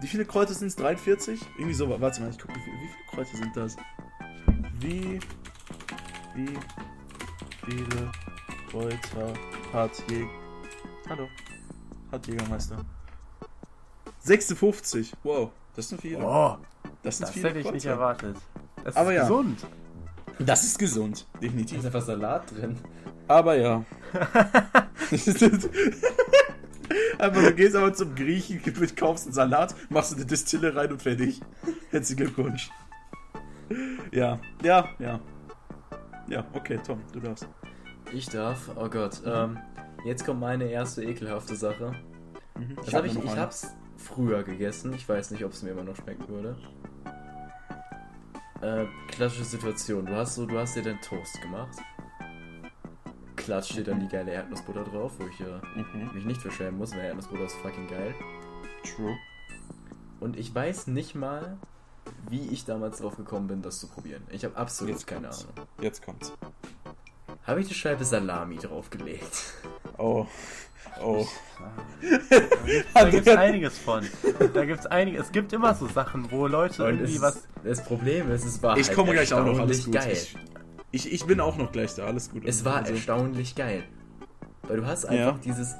S2: Wie viele Kräuter sind es? 43? Irgendwie so, warte mal, ich gucke, wie, wie viele Kräuter sind das? Wie, wie viele Kräuter hat Jäger... Hallo, hat Jägermeister. 56, wow, das sind viele.
S1: oh,
S2: Das sind
S1: das
S2: viele
S1: hätte ich nicht
S2: Kräuter.
S1: erwartet. Das
S2: Aber
S1: ist
S2: ja.
S1: gesund.
S2: Das ist gesund,
S3: Da
S2: definitiv.
S3: ist einfach Salat drin.
S2: Aber ja. aber du gehst aber zum Griechen, kaufst einen Salat, machst eine Distille rein und fertig. Herzlichen Glückwunsch. Ja, ja, ja. Ja, okay, Tom, du darfst.
S3: Ich darf, oh Gott. Ähm, jetzt kommt meine erste ekelhafte Sache.
S2: Mhm.
S3: Das
S2: hab
S3: hab ich, ich hab's früher gegessen. Ich weiß nicht, ob es mir immer noch schmecken würde. Äh, klassische Situation. Du hast so, du hast dir deinen Toast gemacht. Klatsch steht dann die geile Erdnussbutter drauf, wo ich äh,
S2: Mhm.
S3: mich nicht für schämen muss, weil Erdnussbutter ist fucking geil.
S2: True.
S3: Und ich weiß nicht mal, wie ich damals drauf gekommen bin, das zu probieren. Ich habe absolut
S2: Jetzt
S3: keine
S2: kommt's.
S3: Ahnung.
S2: Jetzt kommt's.
S3: Habe ich die Scheibe Salami draufgelegt?
S2: Oh. Oh.
S1: Da gibt es einiges von. Da gibt es einiges. Es gibt immer so Sachen, wo Leute
S3: Und
S1: irgendwie
S3: es,
S1: was.
S3: das Problem ist, es war
S2: Ich
S3: halt
S2: komme gleich auch noch, alles
S3: erstaunlich
S2: gut.
S3: geil.
S2: Ich, ich, ich bin auch noch gleich da, alles gut.
S3: Es war
S2: Also,
S3: erstaunlich geil. Weil du hast einfach
S2: Ja.
S3: dieses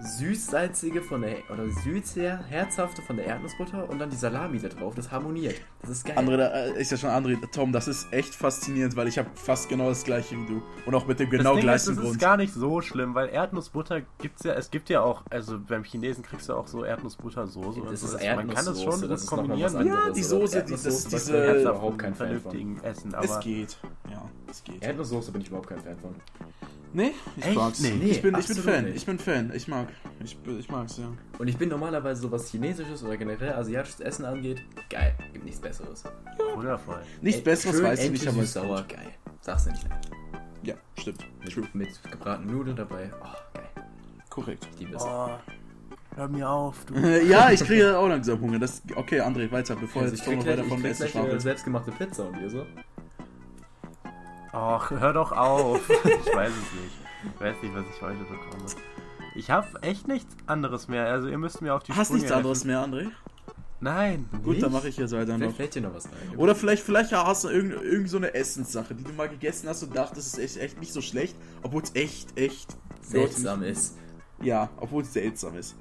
S3: süß-salzige von der oder süß herzhafte von der Erdnussbutter und dann die Salami da drauf. Das harmoniert. Das ist geil.
S2: André, da, äh, ich ja schon André, Tom, das ist echt faszinierend, weil ich habe fast genau das gleiche wie du. Und auch mit dem genau
S1: das Ding ist,
S2: gleichen
S1: es ist
S2: Grund.
S1: gar nicht so schlimm, weil Erdnussbutter gibt's ja, es gibt ja auch, also beim Chinesen kriegst du auch so Erdnussbuttersoße.
S3: Das
S1: so.
S3: ist
S1: Also Man kann das schon gut
S3: das ist
S1: kombinieren.
S2: Ja, die Soße, die- das-
S3: zum
S2: diese-
S3: ich überhaupt kein Fan von.
S1: vernünftigen Essen,
S2: es
S1: aber
S2: geht. Ja, es geht.
S3: Erdnusssoße bin ich überhaupt kein Fan von.
S2: Nee, ich
S1: Echt?
S2: mag's.
S1: Nee.
S2: ich, bin, ich bin Fan,
S3: nicht.
S2: ich bin Fan, ich mag. Ich, ich mag's, ja.
S3: Und ich bin normalerweise so was Chinesisches oder generell asiatisches Essen angeht, geil. Gibt nichts Besseres.
S1: wundervoll.
S2: Nichts
S3: Ey,
S2: Besseres weiß ich nicht, aber es
S3: süß-sauer, geil. Sag's dir nicht.
S2: Ja, stimmt.
S3: Mit,
S2: True.
S3: mit gebratenen Nudeln dabei. Oh, geil.
S2: Korrekt.
S3: Ich liebe es.
S1: Oh, Hör mir auf, du.
S2: ja, ich kriege auch langsam Hunger. Das, okay, André, weiter, bevor
S3: Also
S2: jetzt
S3: ich
S2: noch weiter
S3: ich
S2: vom
S3: gleich äh,
S2: schwafelt.
S3: selbstgemachte Pizza und ihr so.
S1: Ach, hör doch auf. ich weiß es nicht. Ich weiß nicht, was ich heute bekomme. Ich habe echt nichts anderes mehr. Also ihr müsst mir auf die
S2: Hast
S1: Sprünge
S2: nichts anderes
S1: helfen.
S2: mehr, André?
S1: Nein.
S2: Gut,
S3: Nicht?
S2: dann mache ich jetzt weiter noch.
S3: Vielleicht fällt dir noch was ein.
S2: Oder vielleicht, vielleicht hast du irgend, irgend so eine Essenssache, die du mal gegessen hast und dachtest, es ist echt, echt nicht so schlecht, obwohl es echt, echt
S3: seltsam ist.
S2: Ja, obwohl es seltsam ist.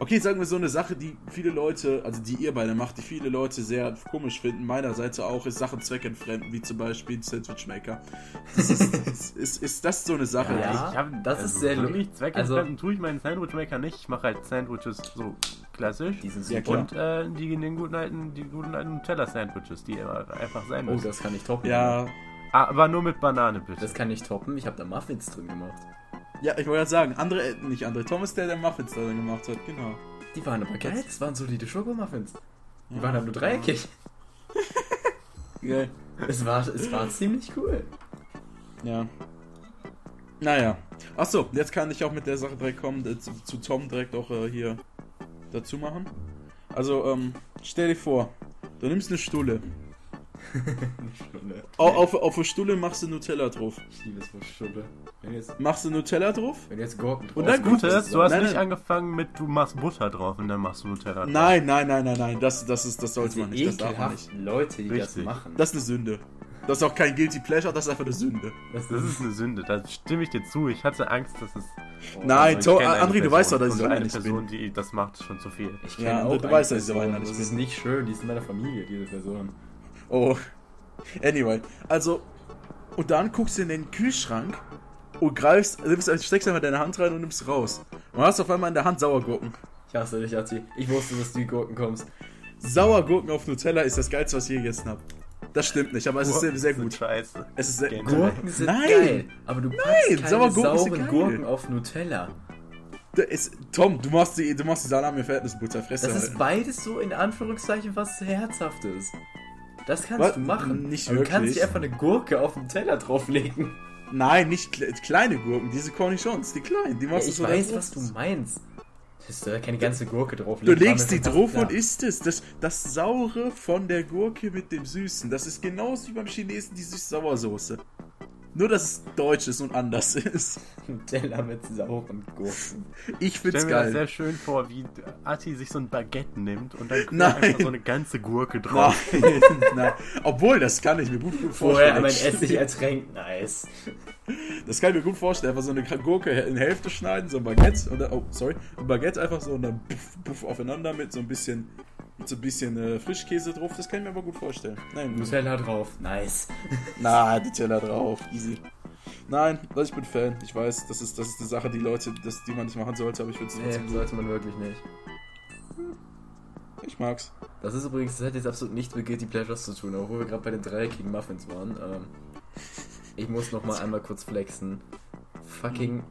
S2: Okay, sagen wir so eine Sache, die viele Leute, also die ihr beide macht, die viele Leute sehr komisch finden, meiner Seite auch, ist Sachen zweckentfremden, wie zum Beispiel ein Sandwich Maker. Das ist, ist, ist, ist das so eine Sache?
S3: Ja.
S1: ich hab,
S3: das ist sehr
S1: wirklich zweckentfremden tue ich meinen Sandwichmaker nicht. Ich mache halt Sandwiches so klassisch.
S3: Die sind
S2: klar.
S1: Und äh, die, den guten alten, die guten alten Nutella-Sandwiches, die immer einfach sein
S3: Oh,
S1: müssen.
S3: das kann ich toppen.
S2: Ja,
S1: Ah, aber nur mit Banane, bitte.
S3: Das kann ich toppen. Ich habe da Muffins drin gemacht.
S2: Ja, ich wollte gerade sagen, andere, äh, nicht andere, Thomas, der der Muffins da gemacht hat, genau.
S3: Die waren aber geil. Das waren solide Schokomuffins. Die waren aber nur dreieckig.
S2: Geil.
S3: Es war, es war ziemlich cool.
S2: Ja. Naja. Achso, jetzt kann ich auch mit der Sache direkt kommen, äh, zu, zu Tom direkt auch äh, hier dazu machen. Also, ähm, stell dir vor, du nimmst eine Stulle. Au- Auf, auf eine Stulle machst du Nutella drauf.
S3: Ich liebe es, Schuppe. Wenn jetzt,
S2: Machst du Nutella drauf?
S3: wenn jetzt Gurken drauf
S2: Und
S1: das
S2: dann guckst
S1: ist, du hast
S2: Nein,
S1: nicht
S2: nein.
S1: angefangen mit, du machst Butter drauf und dann machst du Nutella drauf.
S2: Nein, nein, nein, nein, nein. Das, das, ist, das sollte man nicht. Das darf man nicht.
S3: Leute, die das
S1: Richtig.
S3: machen.
S2: Das ist eine Sünde. Das ist auch kein Guilty Pleasure, das ist einfach eine Sünde.
S3: das,
S1: Das ist eine Sünde, da stimme ich dir zu. Ich hatte Angst, dass es.
S2: Nein,
S1: Also,
S2: André, du
S1: Person
S2: weißt doch, dass ich so
S1: eine
S2: einer nicht
S1: Person, die das macht, schon zu viel.
S3: Ich
S2: Ja,
S3: kenne
S2: du-
S3: auch
S2: du
S3: eine
S2: weißt, dass ich so
S3: Person,
S2: einer nicht
S3: Das ist
S2: bin.
S3: nicht schön, die ist in meiner Familie, diese Person.
S2: Oh. Anyway, also. Und dann guckst du in den Kühlschrank und greifst, nimmst, steckst einfach deine Hand rein und nimmst raus. Und hast auf einmal in der Hand Sauergurken.
S3: Ich hasse dich, Ati. Ich wusste, dass du die Gurken kommst.
S2: Sauergurken auf Nutella ist das geilste, was ich je gegessen habe. Das stimmt nicht, aber es ist sehr, sehr
S1: Gurken
S2: gut.
S1: Scheiße.
S2: Es ist sehr
S1: Generell.
S3: Gurken sind
S2: Nein!
S3: geil, aber du packst keine
S2: sind
S3: sauren. Gurken auf Nutella.
S2: Da ist, Tom, du machst die, du machst die Salami Verhältnisbutter, fress
S3: Das
S2: halt.
S3: ist beides so in Anführungszeichen was Herzhaftes. Das kannst
S2: Was?
S3: du machen.
S2: Nicht
S3: aber du kannst
S2: wirklich.
S3: nicht einfach eine Gurke auf den Teller drauflegen.
S2: Nein, nicht kle kleine Gurken, diese Cornichons, die kleinen, die
S3: Ja,
S2: machst
S3: ich
S2: du so
S3: weiß,
S2: da
S3: was du meinst. Dass du da keine ganze Gurke
S2: Du
S3: drauflegen
S2: legst die drauf und isst es. Das, das Saure von der Gurke mit dem Süßen. Das ist genauso wie beim Chinesen die Süß-Sauersoße. Nur, dass es deutsch ist und anders ist.
S3: Ein Teller mit sauren Gurken.
S2: Ich
S1: Ich
S2: find's
S1: stelle mir das
S2: geil.
S1: sehr schön vor, wie Atti sich so ein Baguette nimmt und dann
S2: Nein.
S1: einfach so eine ganze Gurke drauf.
S2: Nein, nein. Obwohl, das kann ich mir gut, gut
S3: Vorher
S2: vorstellen.
S3: mein Essig ertränkt. Nice.
S2: Das kann ich mir gut vorstellen. Einfach so eine Gurke in Hälfte schneiden, so ein Baguette. Oder, oh, sorry. Ein Baguette einfach so und dann puff, puff aufeinander mit so ein bisschen, mit so ein bisschen äh, Frischkäse drauf. Das kann ich mir aber gut vorstellen. Nein,
S3: Nutella drauf. Nice.
S2: Na, die Teller drauf. Easy. Nein, also ich bin Fan. Ich weiß, das ist, das ist eine Sache, die Leute, das, die man nicht machen sollte, aber ich finde es
S3: Nee,
S2: trotzdem gut.
S3: sollte man wirklich nicht.
S2: Ich mag's.
S3: Das ist übrigens, das hat jetzt absolut nichts mit Guilty Pleasures zu tun, obwohl wir gerade bei den dreieckigen Muffins waren. Ähm, ich muss noch mal einmal kurz flexen. Fucking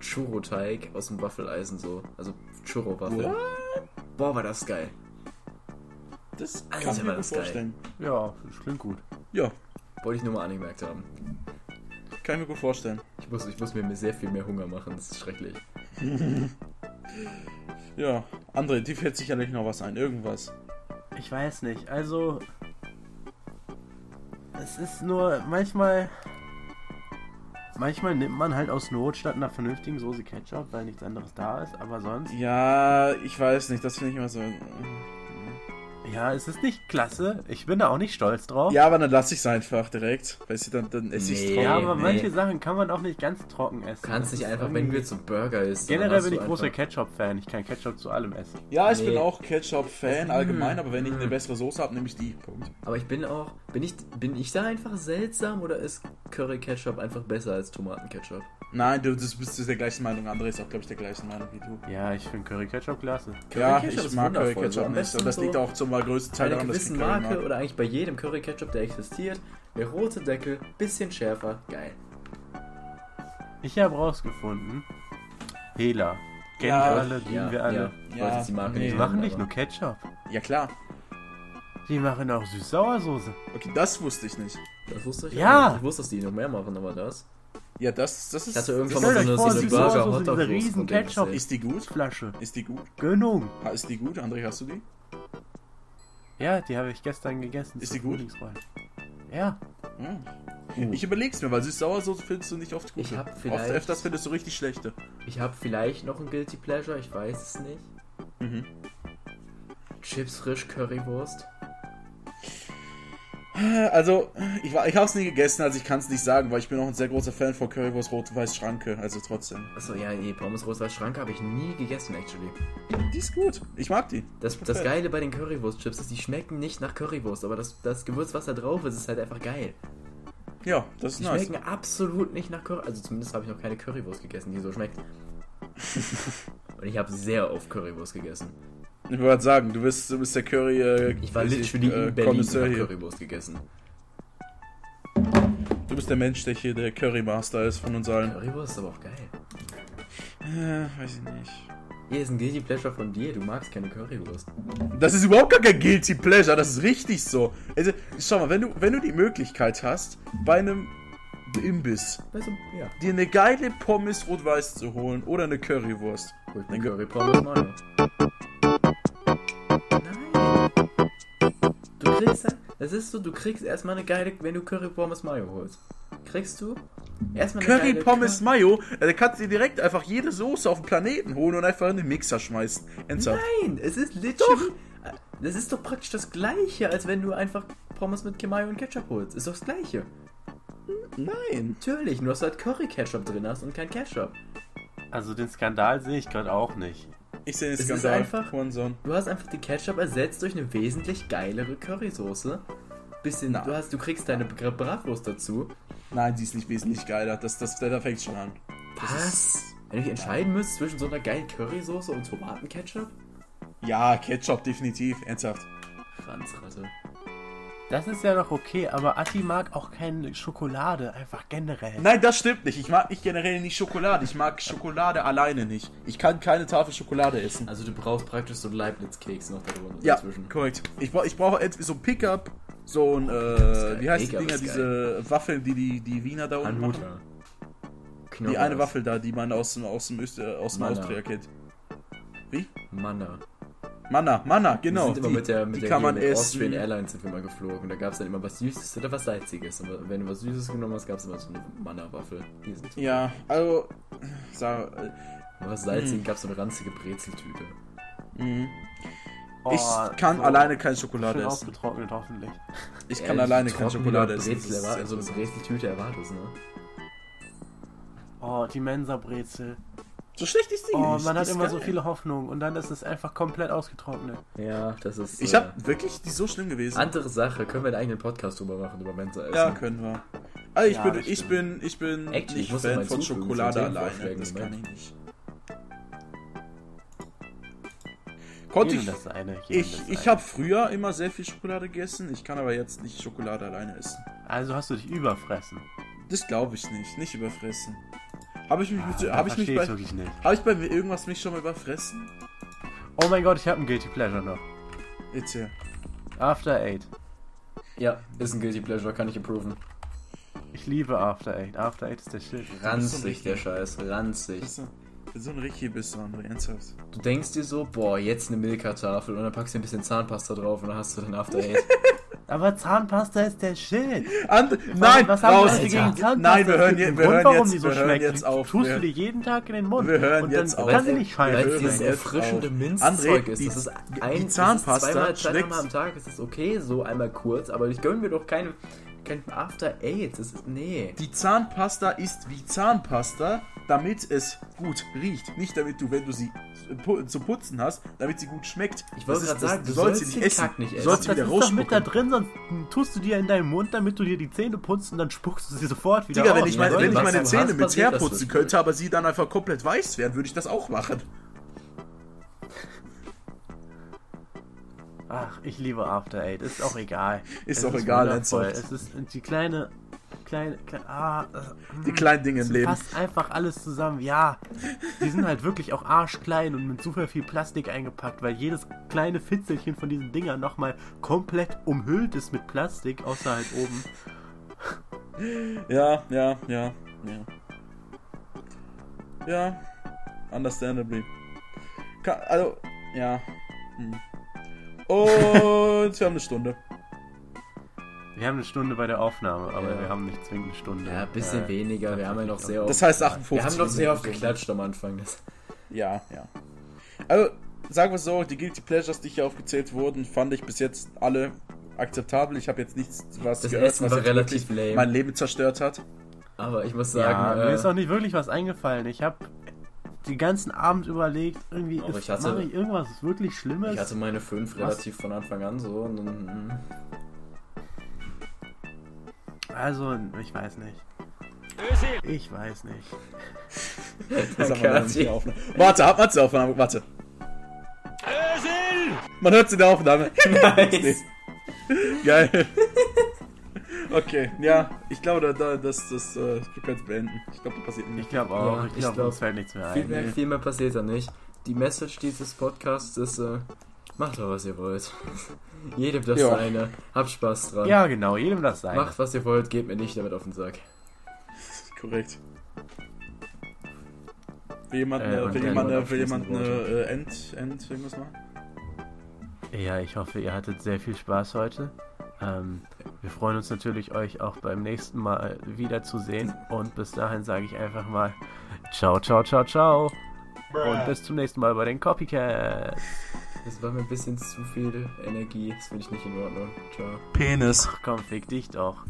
S3: Churro-Teig aus dem Waffeleisen so. Also Churro-Waffel. Boah, war das geil.
S2: Das kann ich
S3: war
S2: mir gut
S3: das geil.
S2: vorstellen.
S1: Ja, das klingt gut.
S2: Ja,
S3: Wollte ich nur mal angemerkt haben.
S2: kann ich mir gut vorstellen.
S3: Ich muss, ich muss mir sehr viel mehr Hunger machen, das ist schrecklich.
S2: Ja, André, dir fällt sicherlich noch was ein. Irgendwas.
S1: Ich weiß nicht, also. Es ist nur manchmal. Manchmal nimmt man halt aus Not statt einer vernünftigen Soße Ketchup, weil nichts anderes da ist, aber sonst.
S2: Ja, ich weiß nicht, das finde ich immer so.
S1: Ja, es ist nicht klasse. Ich bin da auch nicht stolz drauf.
S2: Ja, aber dann lass ich's einfach direkt. Weißt du, dann, dann esse ich's
S3: Nee.
S2: trocken.
S1: Ja, aber
S3: nee.
S1: manche Sachen kann man auch nicht ganz trocken essen.
S3: Du kannst
S1: Das
S3: nicht einfach, wenn du jetzt so einen Burger isst.
S1: Generell bin ich großer Ketchup-Fan. Ich kann Ketchup zu allem essen.
S2: Ja, ich
S3: Nee.
S2: bin auch Ketchup-Fan allgemein, aber wenn ich
S3: Mm.
S2: eine bessere Soße habe, nehme ich die. Punkt.
S3: Aber ich bin auch. Bin ich, bin ich da einfach seltsam oder ist Curry Ketchup einfach besser als Tomatenketchup?
S2: Nein, du das bist der gleichen Meinung. André ist auch, glaube ich, der gleichen Meinung wie du.
S1: Ja, ich finde Curry-Ketchup klasse.
S2: ja,
S3: Ketchup
S2: ich mag Curry
S3: wundervoll, so
S2: nicht. Und das
S3: so
S2: liegt auch zum größten Teil daran, dass ich Curry
S3: Marke
S2: mag.
S3: oder eigentlich bei jedem Curry Ketchup, der existiert, der rote Deckel, bisschen schärfer, geil.
S1: Ich habe rausgefunden, Hela. Kennen
S2: Ja,
S1: wir alle, lieben wir alle.
S3: Ja, ich
S2: Ja,
S3: jetzt die Marke
S2: nee.
S1: Die machen nicht
S3: aber-
S1: nur Ketchup.
S2: Ja, klar.
S1: Die machen auch Süß-Sauersoße.
S2: Okay, das wusste ich nicht.
S3: Das wusste ich
S1: Ja.
S3: auch nicht. Ich wusste, dass die noch mehr machen, aber das.
S2: Ja, das, das ist.
S3: Ich hatte irgendwann
S2: das
S3: mal so eine, so eine
S1: die
S3: Burger Hotdog
S1: riesen Ketchup-
S2: Ist die gut?
S1: Flasche.
S2: Ist die gut?
S1: Gönnung.
S2: Ha, Ist die gut? André, hast du die?
S1: Ja, die habe ich gestern gegessen.
S2: Ist die gut?
S1: Ja.
S2: Hm. Ich überleg's mir, weil süß-sauersoße findest du nicht oft gut.
S3: Ich hab
S2: Oft
S3: vielleicht-
S2: öfters findest du richtig schlechte.
S3: Ich habe vielleicht noch ein Guilty Pleasure, ich weiß es nicht.
S2: Mhm.
S3: Chips frisch Currywurst.
S2: Also, ich, war- ich hab's nie gegessen, also ich kann's nicht sagen, weil ich bin auch ein sehr großer Fan von Currywurst Rot-Weiß Schranke, also trotzdem.
S3: Achso, ja, nee, Pommes Rot-Weiß Schranke habe ich nie gegessen, actually.
S2: Die ist gut. Ich mag die.
S3: Das, das Geile bei den Currywurst-Chips ist, die schmecken nicht nach Currywurst, aber das, das Gewürz, was da drauf ist, ist halt einfach geil.
S2: Ja, das ist
S3: Die
S2: nice.
S3: schmecken absolut nicht nach Currywurst. Also zumindest habe ich noch keine Currywurst gegessen, die so schmeckt. Und ich habe sehr oft Currywurst gegessen.
S2: Ich wollte sagen, du bist, du bist der Curry. Äh,
S3: Ich war literally
S2: äh,
S3: in Berlin und habe
S2: hier.
S3: Currywurst gegessen.
S2: Du bist der Mensch, der hier der Currymaster ist von uns allen.
S3: Currywurst ist aber auch geil.
S2: Äh, weiß ich nicht.
S3: Hier ist ein Guilty Pleasure von dir, du magst keine Currywurst.
S2: Das ist überhaupt gar kein Guilty Pleasure, das ist richtig so. Also, schau mal, wenn du, wenn du die Möglichkeit hast, bei einem Imbiss
S3: du, ja.
S2: dir eine geile Pommes rot-weiß zu holen oder eine Currywurst.
S3: Holt mir Curry kriegst das ist so, du kriegst erstmal eine geile, wenn du Curry Pommes Mayo holst. Kriegst du erstmal eine
S2: Curry
S3: geile
S2: Pommes
S3: Cur-
S2: Mayo, da kannst du dir direkt einfach jede Soße auf den Planeten holen und einfach in den Mixer schmeißen. Ernsthaft.
S3: Nein, es ist literally. Das ist doch praktisch das gleiche, als wenn du einfach Pommes mit Mayo und Ketchup holst. Ist doch das gleiche.
S2: Nein.
S3: Natürlich, nur dass du halt Curry Ketchup drin hast und kein Ketchup.
S1: Also den Skandal sehe ich gerade auch nicht.
S2: Ich sehe
S3: Es ist
S2: Skandal.
S3: einfach-
S2: Hurensohn.
S3: Du hast einfach die Ketchup ersetzt durch eine wesentlich geilere Currysoße. Bisschen,
S2: Na.
S3: du hast, du kriegst deine Bra- Bratwurst dazu.
S2: Nein, die ist nicht wesentlich geiler. Das, das, da fängt schon an.
S3: Was? Wenn ich entscheiden müsste zwischen so einer geilen Currysoße und Tomatenketchup?
S2: Ja, Ketchup definitiv. Ernsthaft.
S3: Franzratte.
S1: Das ist ja noch okay, aber Atti mag auch keine Schokolade, einfach generell.
S2: Nein, das stimmt nicht. Ich mag nicht generell nicht Schokolade. Ich mag Schokolade alleine nicht. Ich kann keine Tafel Schokolade essen.
S3: Also du brauchst praktisch so Leibniz-Keks noch darunter
S2: Ja,
S3: dazwischen.
S2: korrekt. Ich, bra- ich brauche entweder so ein Pickup, so ein, äh, wie heißt die Dinger, diese Waffeln, die die, die Wiener da unten machen.
S3: Hanuta.
S2: Die eine Waffel da, die man aus dem, aus dem, Öster, aus dem. Austria kennt. Wie?
S3: Manna.
S2: Manna, Manna, genau.
S3: wir sind immer
S2: die,
S3: mit der, mit
S2: die
S3: der
S2: kann man
S3: Austrian. Airlines sind wir mal geflogen. Da gab es dann immer was Süßes oder was Salziges. Und wenn du was Süßes genommen hast, gab es immer so eine Manna-Waffel. Die sind so-
S2: Ja, also, sag, äh,
S3: was. Salziges gab es so eine ranzige Brezeltüte.
S1: Oh,
S2: ich kann
S1: so
S2: alleine keine Schokolade
S1: Schön
S2: essen.
S1: ausgetrocknet, hoffentlich.
S2: Ich kann
S3: Ja,
S2: alleine keine Schokolade essen.
S3: Brezel so eine
S2: sehr
S3: Brezeltüte erwartest, ne?
S1: Oh, die Mensa-Brezel.
S2: So schlecht ist die
S1: Oh,
S2: nicht.
S1: man
S2: Die
S1: hat immer so
S2: geil.
S1: viele Hoffnungen und dann ist es einfach komplett ausgetrocknet.
S3: Ja, das ist.
S2: Ich
S3: äh,
S2: hab wirklich, die so schlimm gewesen.
S3: Andere Sache, können wir einen eigenen Podcast drüber machen, über Mensa essen?
S2: Ja, können wir. Also ich
S1: Ja,
S2: bin, ich
S1: stimmt.
S2: bin, ich bin
S3: Actually, ich noch
S2: Fan von Schokolade alleine. Das kann ich nicht. Konnte ich.
S1: das eine.
S2: Ich,
S1: das
S2: ich habe früher immer sehr viel Schokolade gegessen. Ich kann aber jetzt nicht Schokolade alleine essen.
S1: Also hast du dich überfressen.
S2: Das glaube ich nicht. Nicht überfressen. Habe ich mich, mit,
S1: Da
S2: habe ich mich bei,
S1: ich's wirklich nicht.
S2: habe ich bei mir irgendwas mich schon mal überfressen?
S1: Oh mein Gott, ich habe ein Guilty Pleasure noch.
S2: Erzähl.
S1: After Eight.
S3: Ja, ist ein Guilty Pleasure, kann ich approven.
S1: Ich liebe After Eight. After Eight ist der Shit.
S3: Ranzig, der Scheiß, ranzig.
S2: So, so ein richtig bist du, André. Ernsthaft.
S3: Du denkst dir so, boah, jetzt eine Milka-Tafel und dann packst du ein bisschen Zahnpasta drauf und dann hast du den After Eight.
S1: Aber Zahnpasta ist der Shit.
S2: And Nein,
S1: was haben
S2: raus.
S1: Leute gegen Zahnpasta?
S2: Nein, wir hören, je, wir
S1: Grund,
S2: hören
S1: warum
S2: jetzt,
S1: die so
S2: wir hören
S1: schmeckt.
S2: jetzt auf.
S1: Tust du dir jeden Tag in den Mund.
S2: Wir hören
S1: und
S2: jetzt
S1: dann
S2: auf.
S1: kann sie nicht
S3: Weil
S1: scheiße
S2: hören
S3: es dieses
S2: jetzt
S3: erfrischende. Minzzeug ist.
S2: die-
S3: Das ist
S2: die
S3: ein, das ist
S2: Zahnpasta
S3: zweimal, zweimal am Tag, ist es okay, so einmal kurz, aber ich gönne mir doch kein, kein After Eight. Das ist, nee.
S2: Die Zahnpasta ist wie Zahnpasta, damit es gut riecht. Nicht damit du, wenn du sie zu putzen hast, damit sie gut schmeckt.
S3: Ich wollte gerade
S2: das-
S3: sagen,
S2: du
S3: du
S2: sollst
S3: sollst
S2: sie nicht essen.
S3: Kack nicht
S2: Du
S3: essen.
S2: sollst sie
S1: Das
S2: wieder
S1: ist doch mit da drin, sonst tust du dir in deinen Mund, damit du dir die Zähne putzt und dann spuckst du sie sofort wieder
S2: Digga,
S1: aus.
S2: wenn ich,
S3: Ja, Leute,
S2: wenn ich meine Zähne mit
S3: passiert
S2: Teer
S3: das
S2: putzen
S3: zwischen?
S2: könnte, aber sie dann einfach komplett weiß wären, würde ich das auch machen.
S1: Ach, ich liebe After Eight. Ist auch egal.
S2: Ist
S1: Es
S2: auch egal,
S1: wundervoll. Es ist die kleine, kleine, kleine ah, äh,
S2: Die kleinen Dinge im
S1: es
S2: Leben.
S1: passt einfach alles zusammen. Ja, die sind halt wirklich auch arschklein und mit super viel Plastik eingepackt, weil jedes kleine Fitzelchen von diesen Dingern nochmal komplett umhüllt ist mit Plastik, außer halt oben.
S2: Ja, ja, ja, ja. Ja, understandably. Ka also, ja. Hm. Und wir haben eine Stunde.
S1: Wir haben eine Stunde bei der Aufnahme, aber
S3: Ja.
S1: wir haben nicht zwingend eine Stunde.
S3: Ja, ein bisschen
S1: Äh,
S3: weniger. Wir haben ja noch sehr oft.
S2: Das heißt 58
S3: wir haben noch sehr oft geklatscht am Anfang. Das,
S2: Ja, ja. Also, sagen wir so, die Guilty Pleasures, die hier aufgezählt wurden, fand ich bis jetzt alle akzeptabel. Ich habe jetzt nichts, was
S3: Das
S2: gehört,
S3: Essen
S2: was
S3: relativ lame.
S2: mein Leben zerstört hat.
S3: aber ich muss
S1: Ja,
S3: sagen,
S1: mir
S3: äh,
S1: ist auch nicht wirklich was eingefallen. Ich habe den ganzen Abend überlegt, irgendwie ist,
S3: ich hatte-
S1: mache ich irgendwas wirklich Schlimmes.
S3: ich hatte meine 5 relativ von Anfang an so. Und dann,
S1: also, ich weiß nicht. Ich weiß nicht.
S2: Das haben wir nicht der Aufnahme. Warte, hat man die Aufnahme? Warte. Man hört in der Aufnahme.
S3: nice.
S2: Geil. Okay, ja, ich glaube, da, da, das, das, äh, wir können es beenden. Ich glaube, da passiert
S1: Ich
S2: nichts.
S1: glaube auch.
S3: Ja,
S1: ich
S3: ich
S1: glaube,
S3: glaub,
S1: uns fällt nichts mehr
S3: Viel
S1: ein.
S3: mehr, viel mehr passiert da nicht. Die Message dieses Podcasts ist, äh, macht doch was ihr wollt. Jedem das
S2: Ja.
S3: seine. Habt Spaß dran.
S1: Ja, genau, jedem das sein.
S3: Macht was ihr wollt, geht mir nicht damit auf den Sack.
S2: Korrekt. Will jemand,
S1: Äh, und
S2: will jemand, äh, will jemand eine äh, End, End, irgendwas machen?
S1: Ja, ich hoffe, ihr hattet sehr viel Spaß heute. Ähm, wir freuen uns natürlich, euch auch beim nächsten Mal wiederzusehen. Und bis dahin sage ich einfach mal ciao, ciao, ciao, ciao. Und bis zum nächsten Mal bei den Copycats.
S3: Das war mir ein bisschen zu viel Energie. Das finde ich nicht in Ordnung. Ciao.
S2: Penis.
S1: Ach komm, fick dich doch.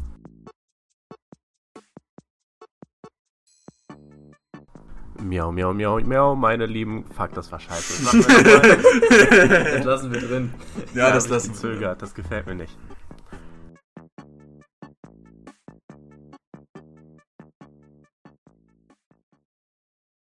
S1: Miau, miau, miau, miau, meine Lieben. Fuck, das war scheiße. Das.
S3: Das lassen wir drin.
S2: Ja, das
S1: hab ich
S2: lassen wir.
S1: gezögert, das gefällt mir nicht.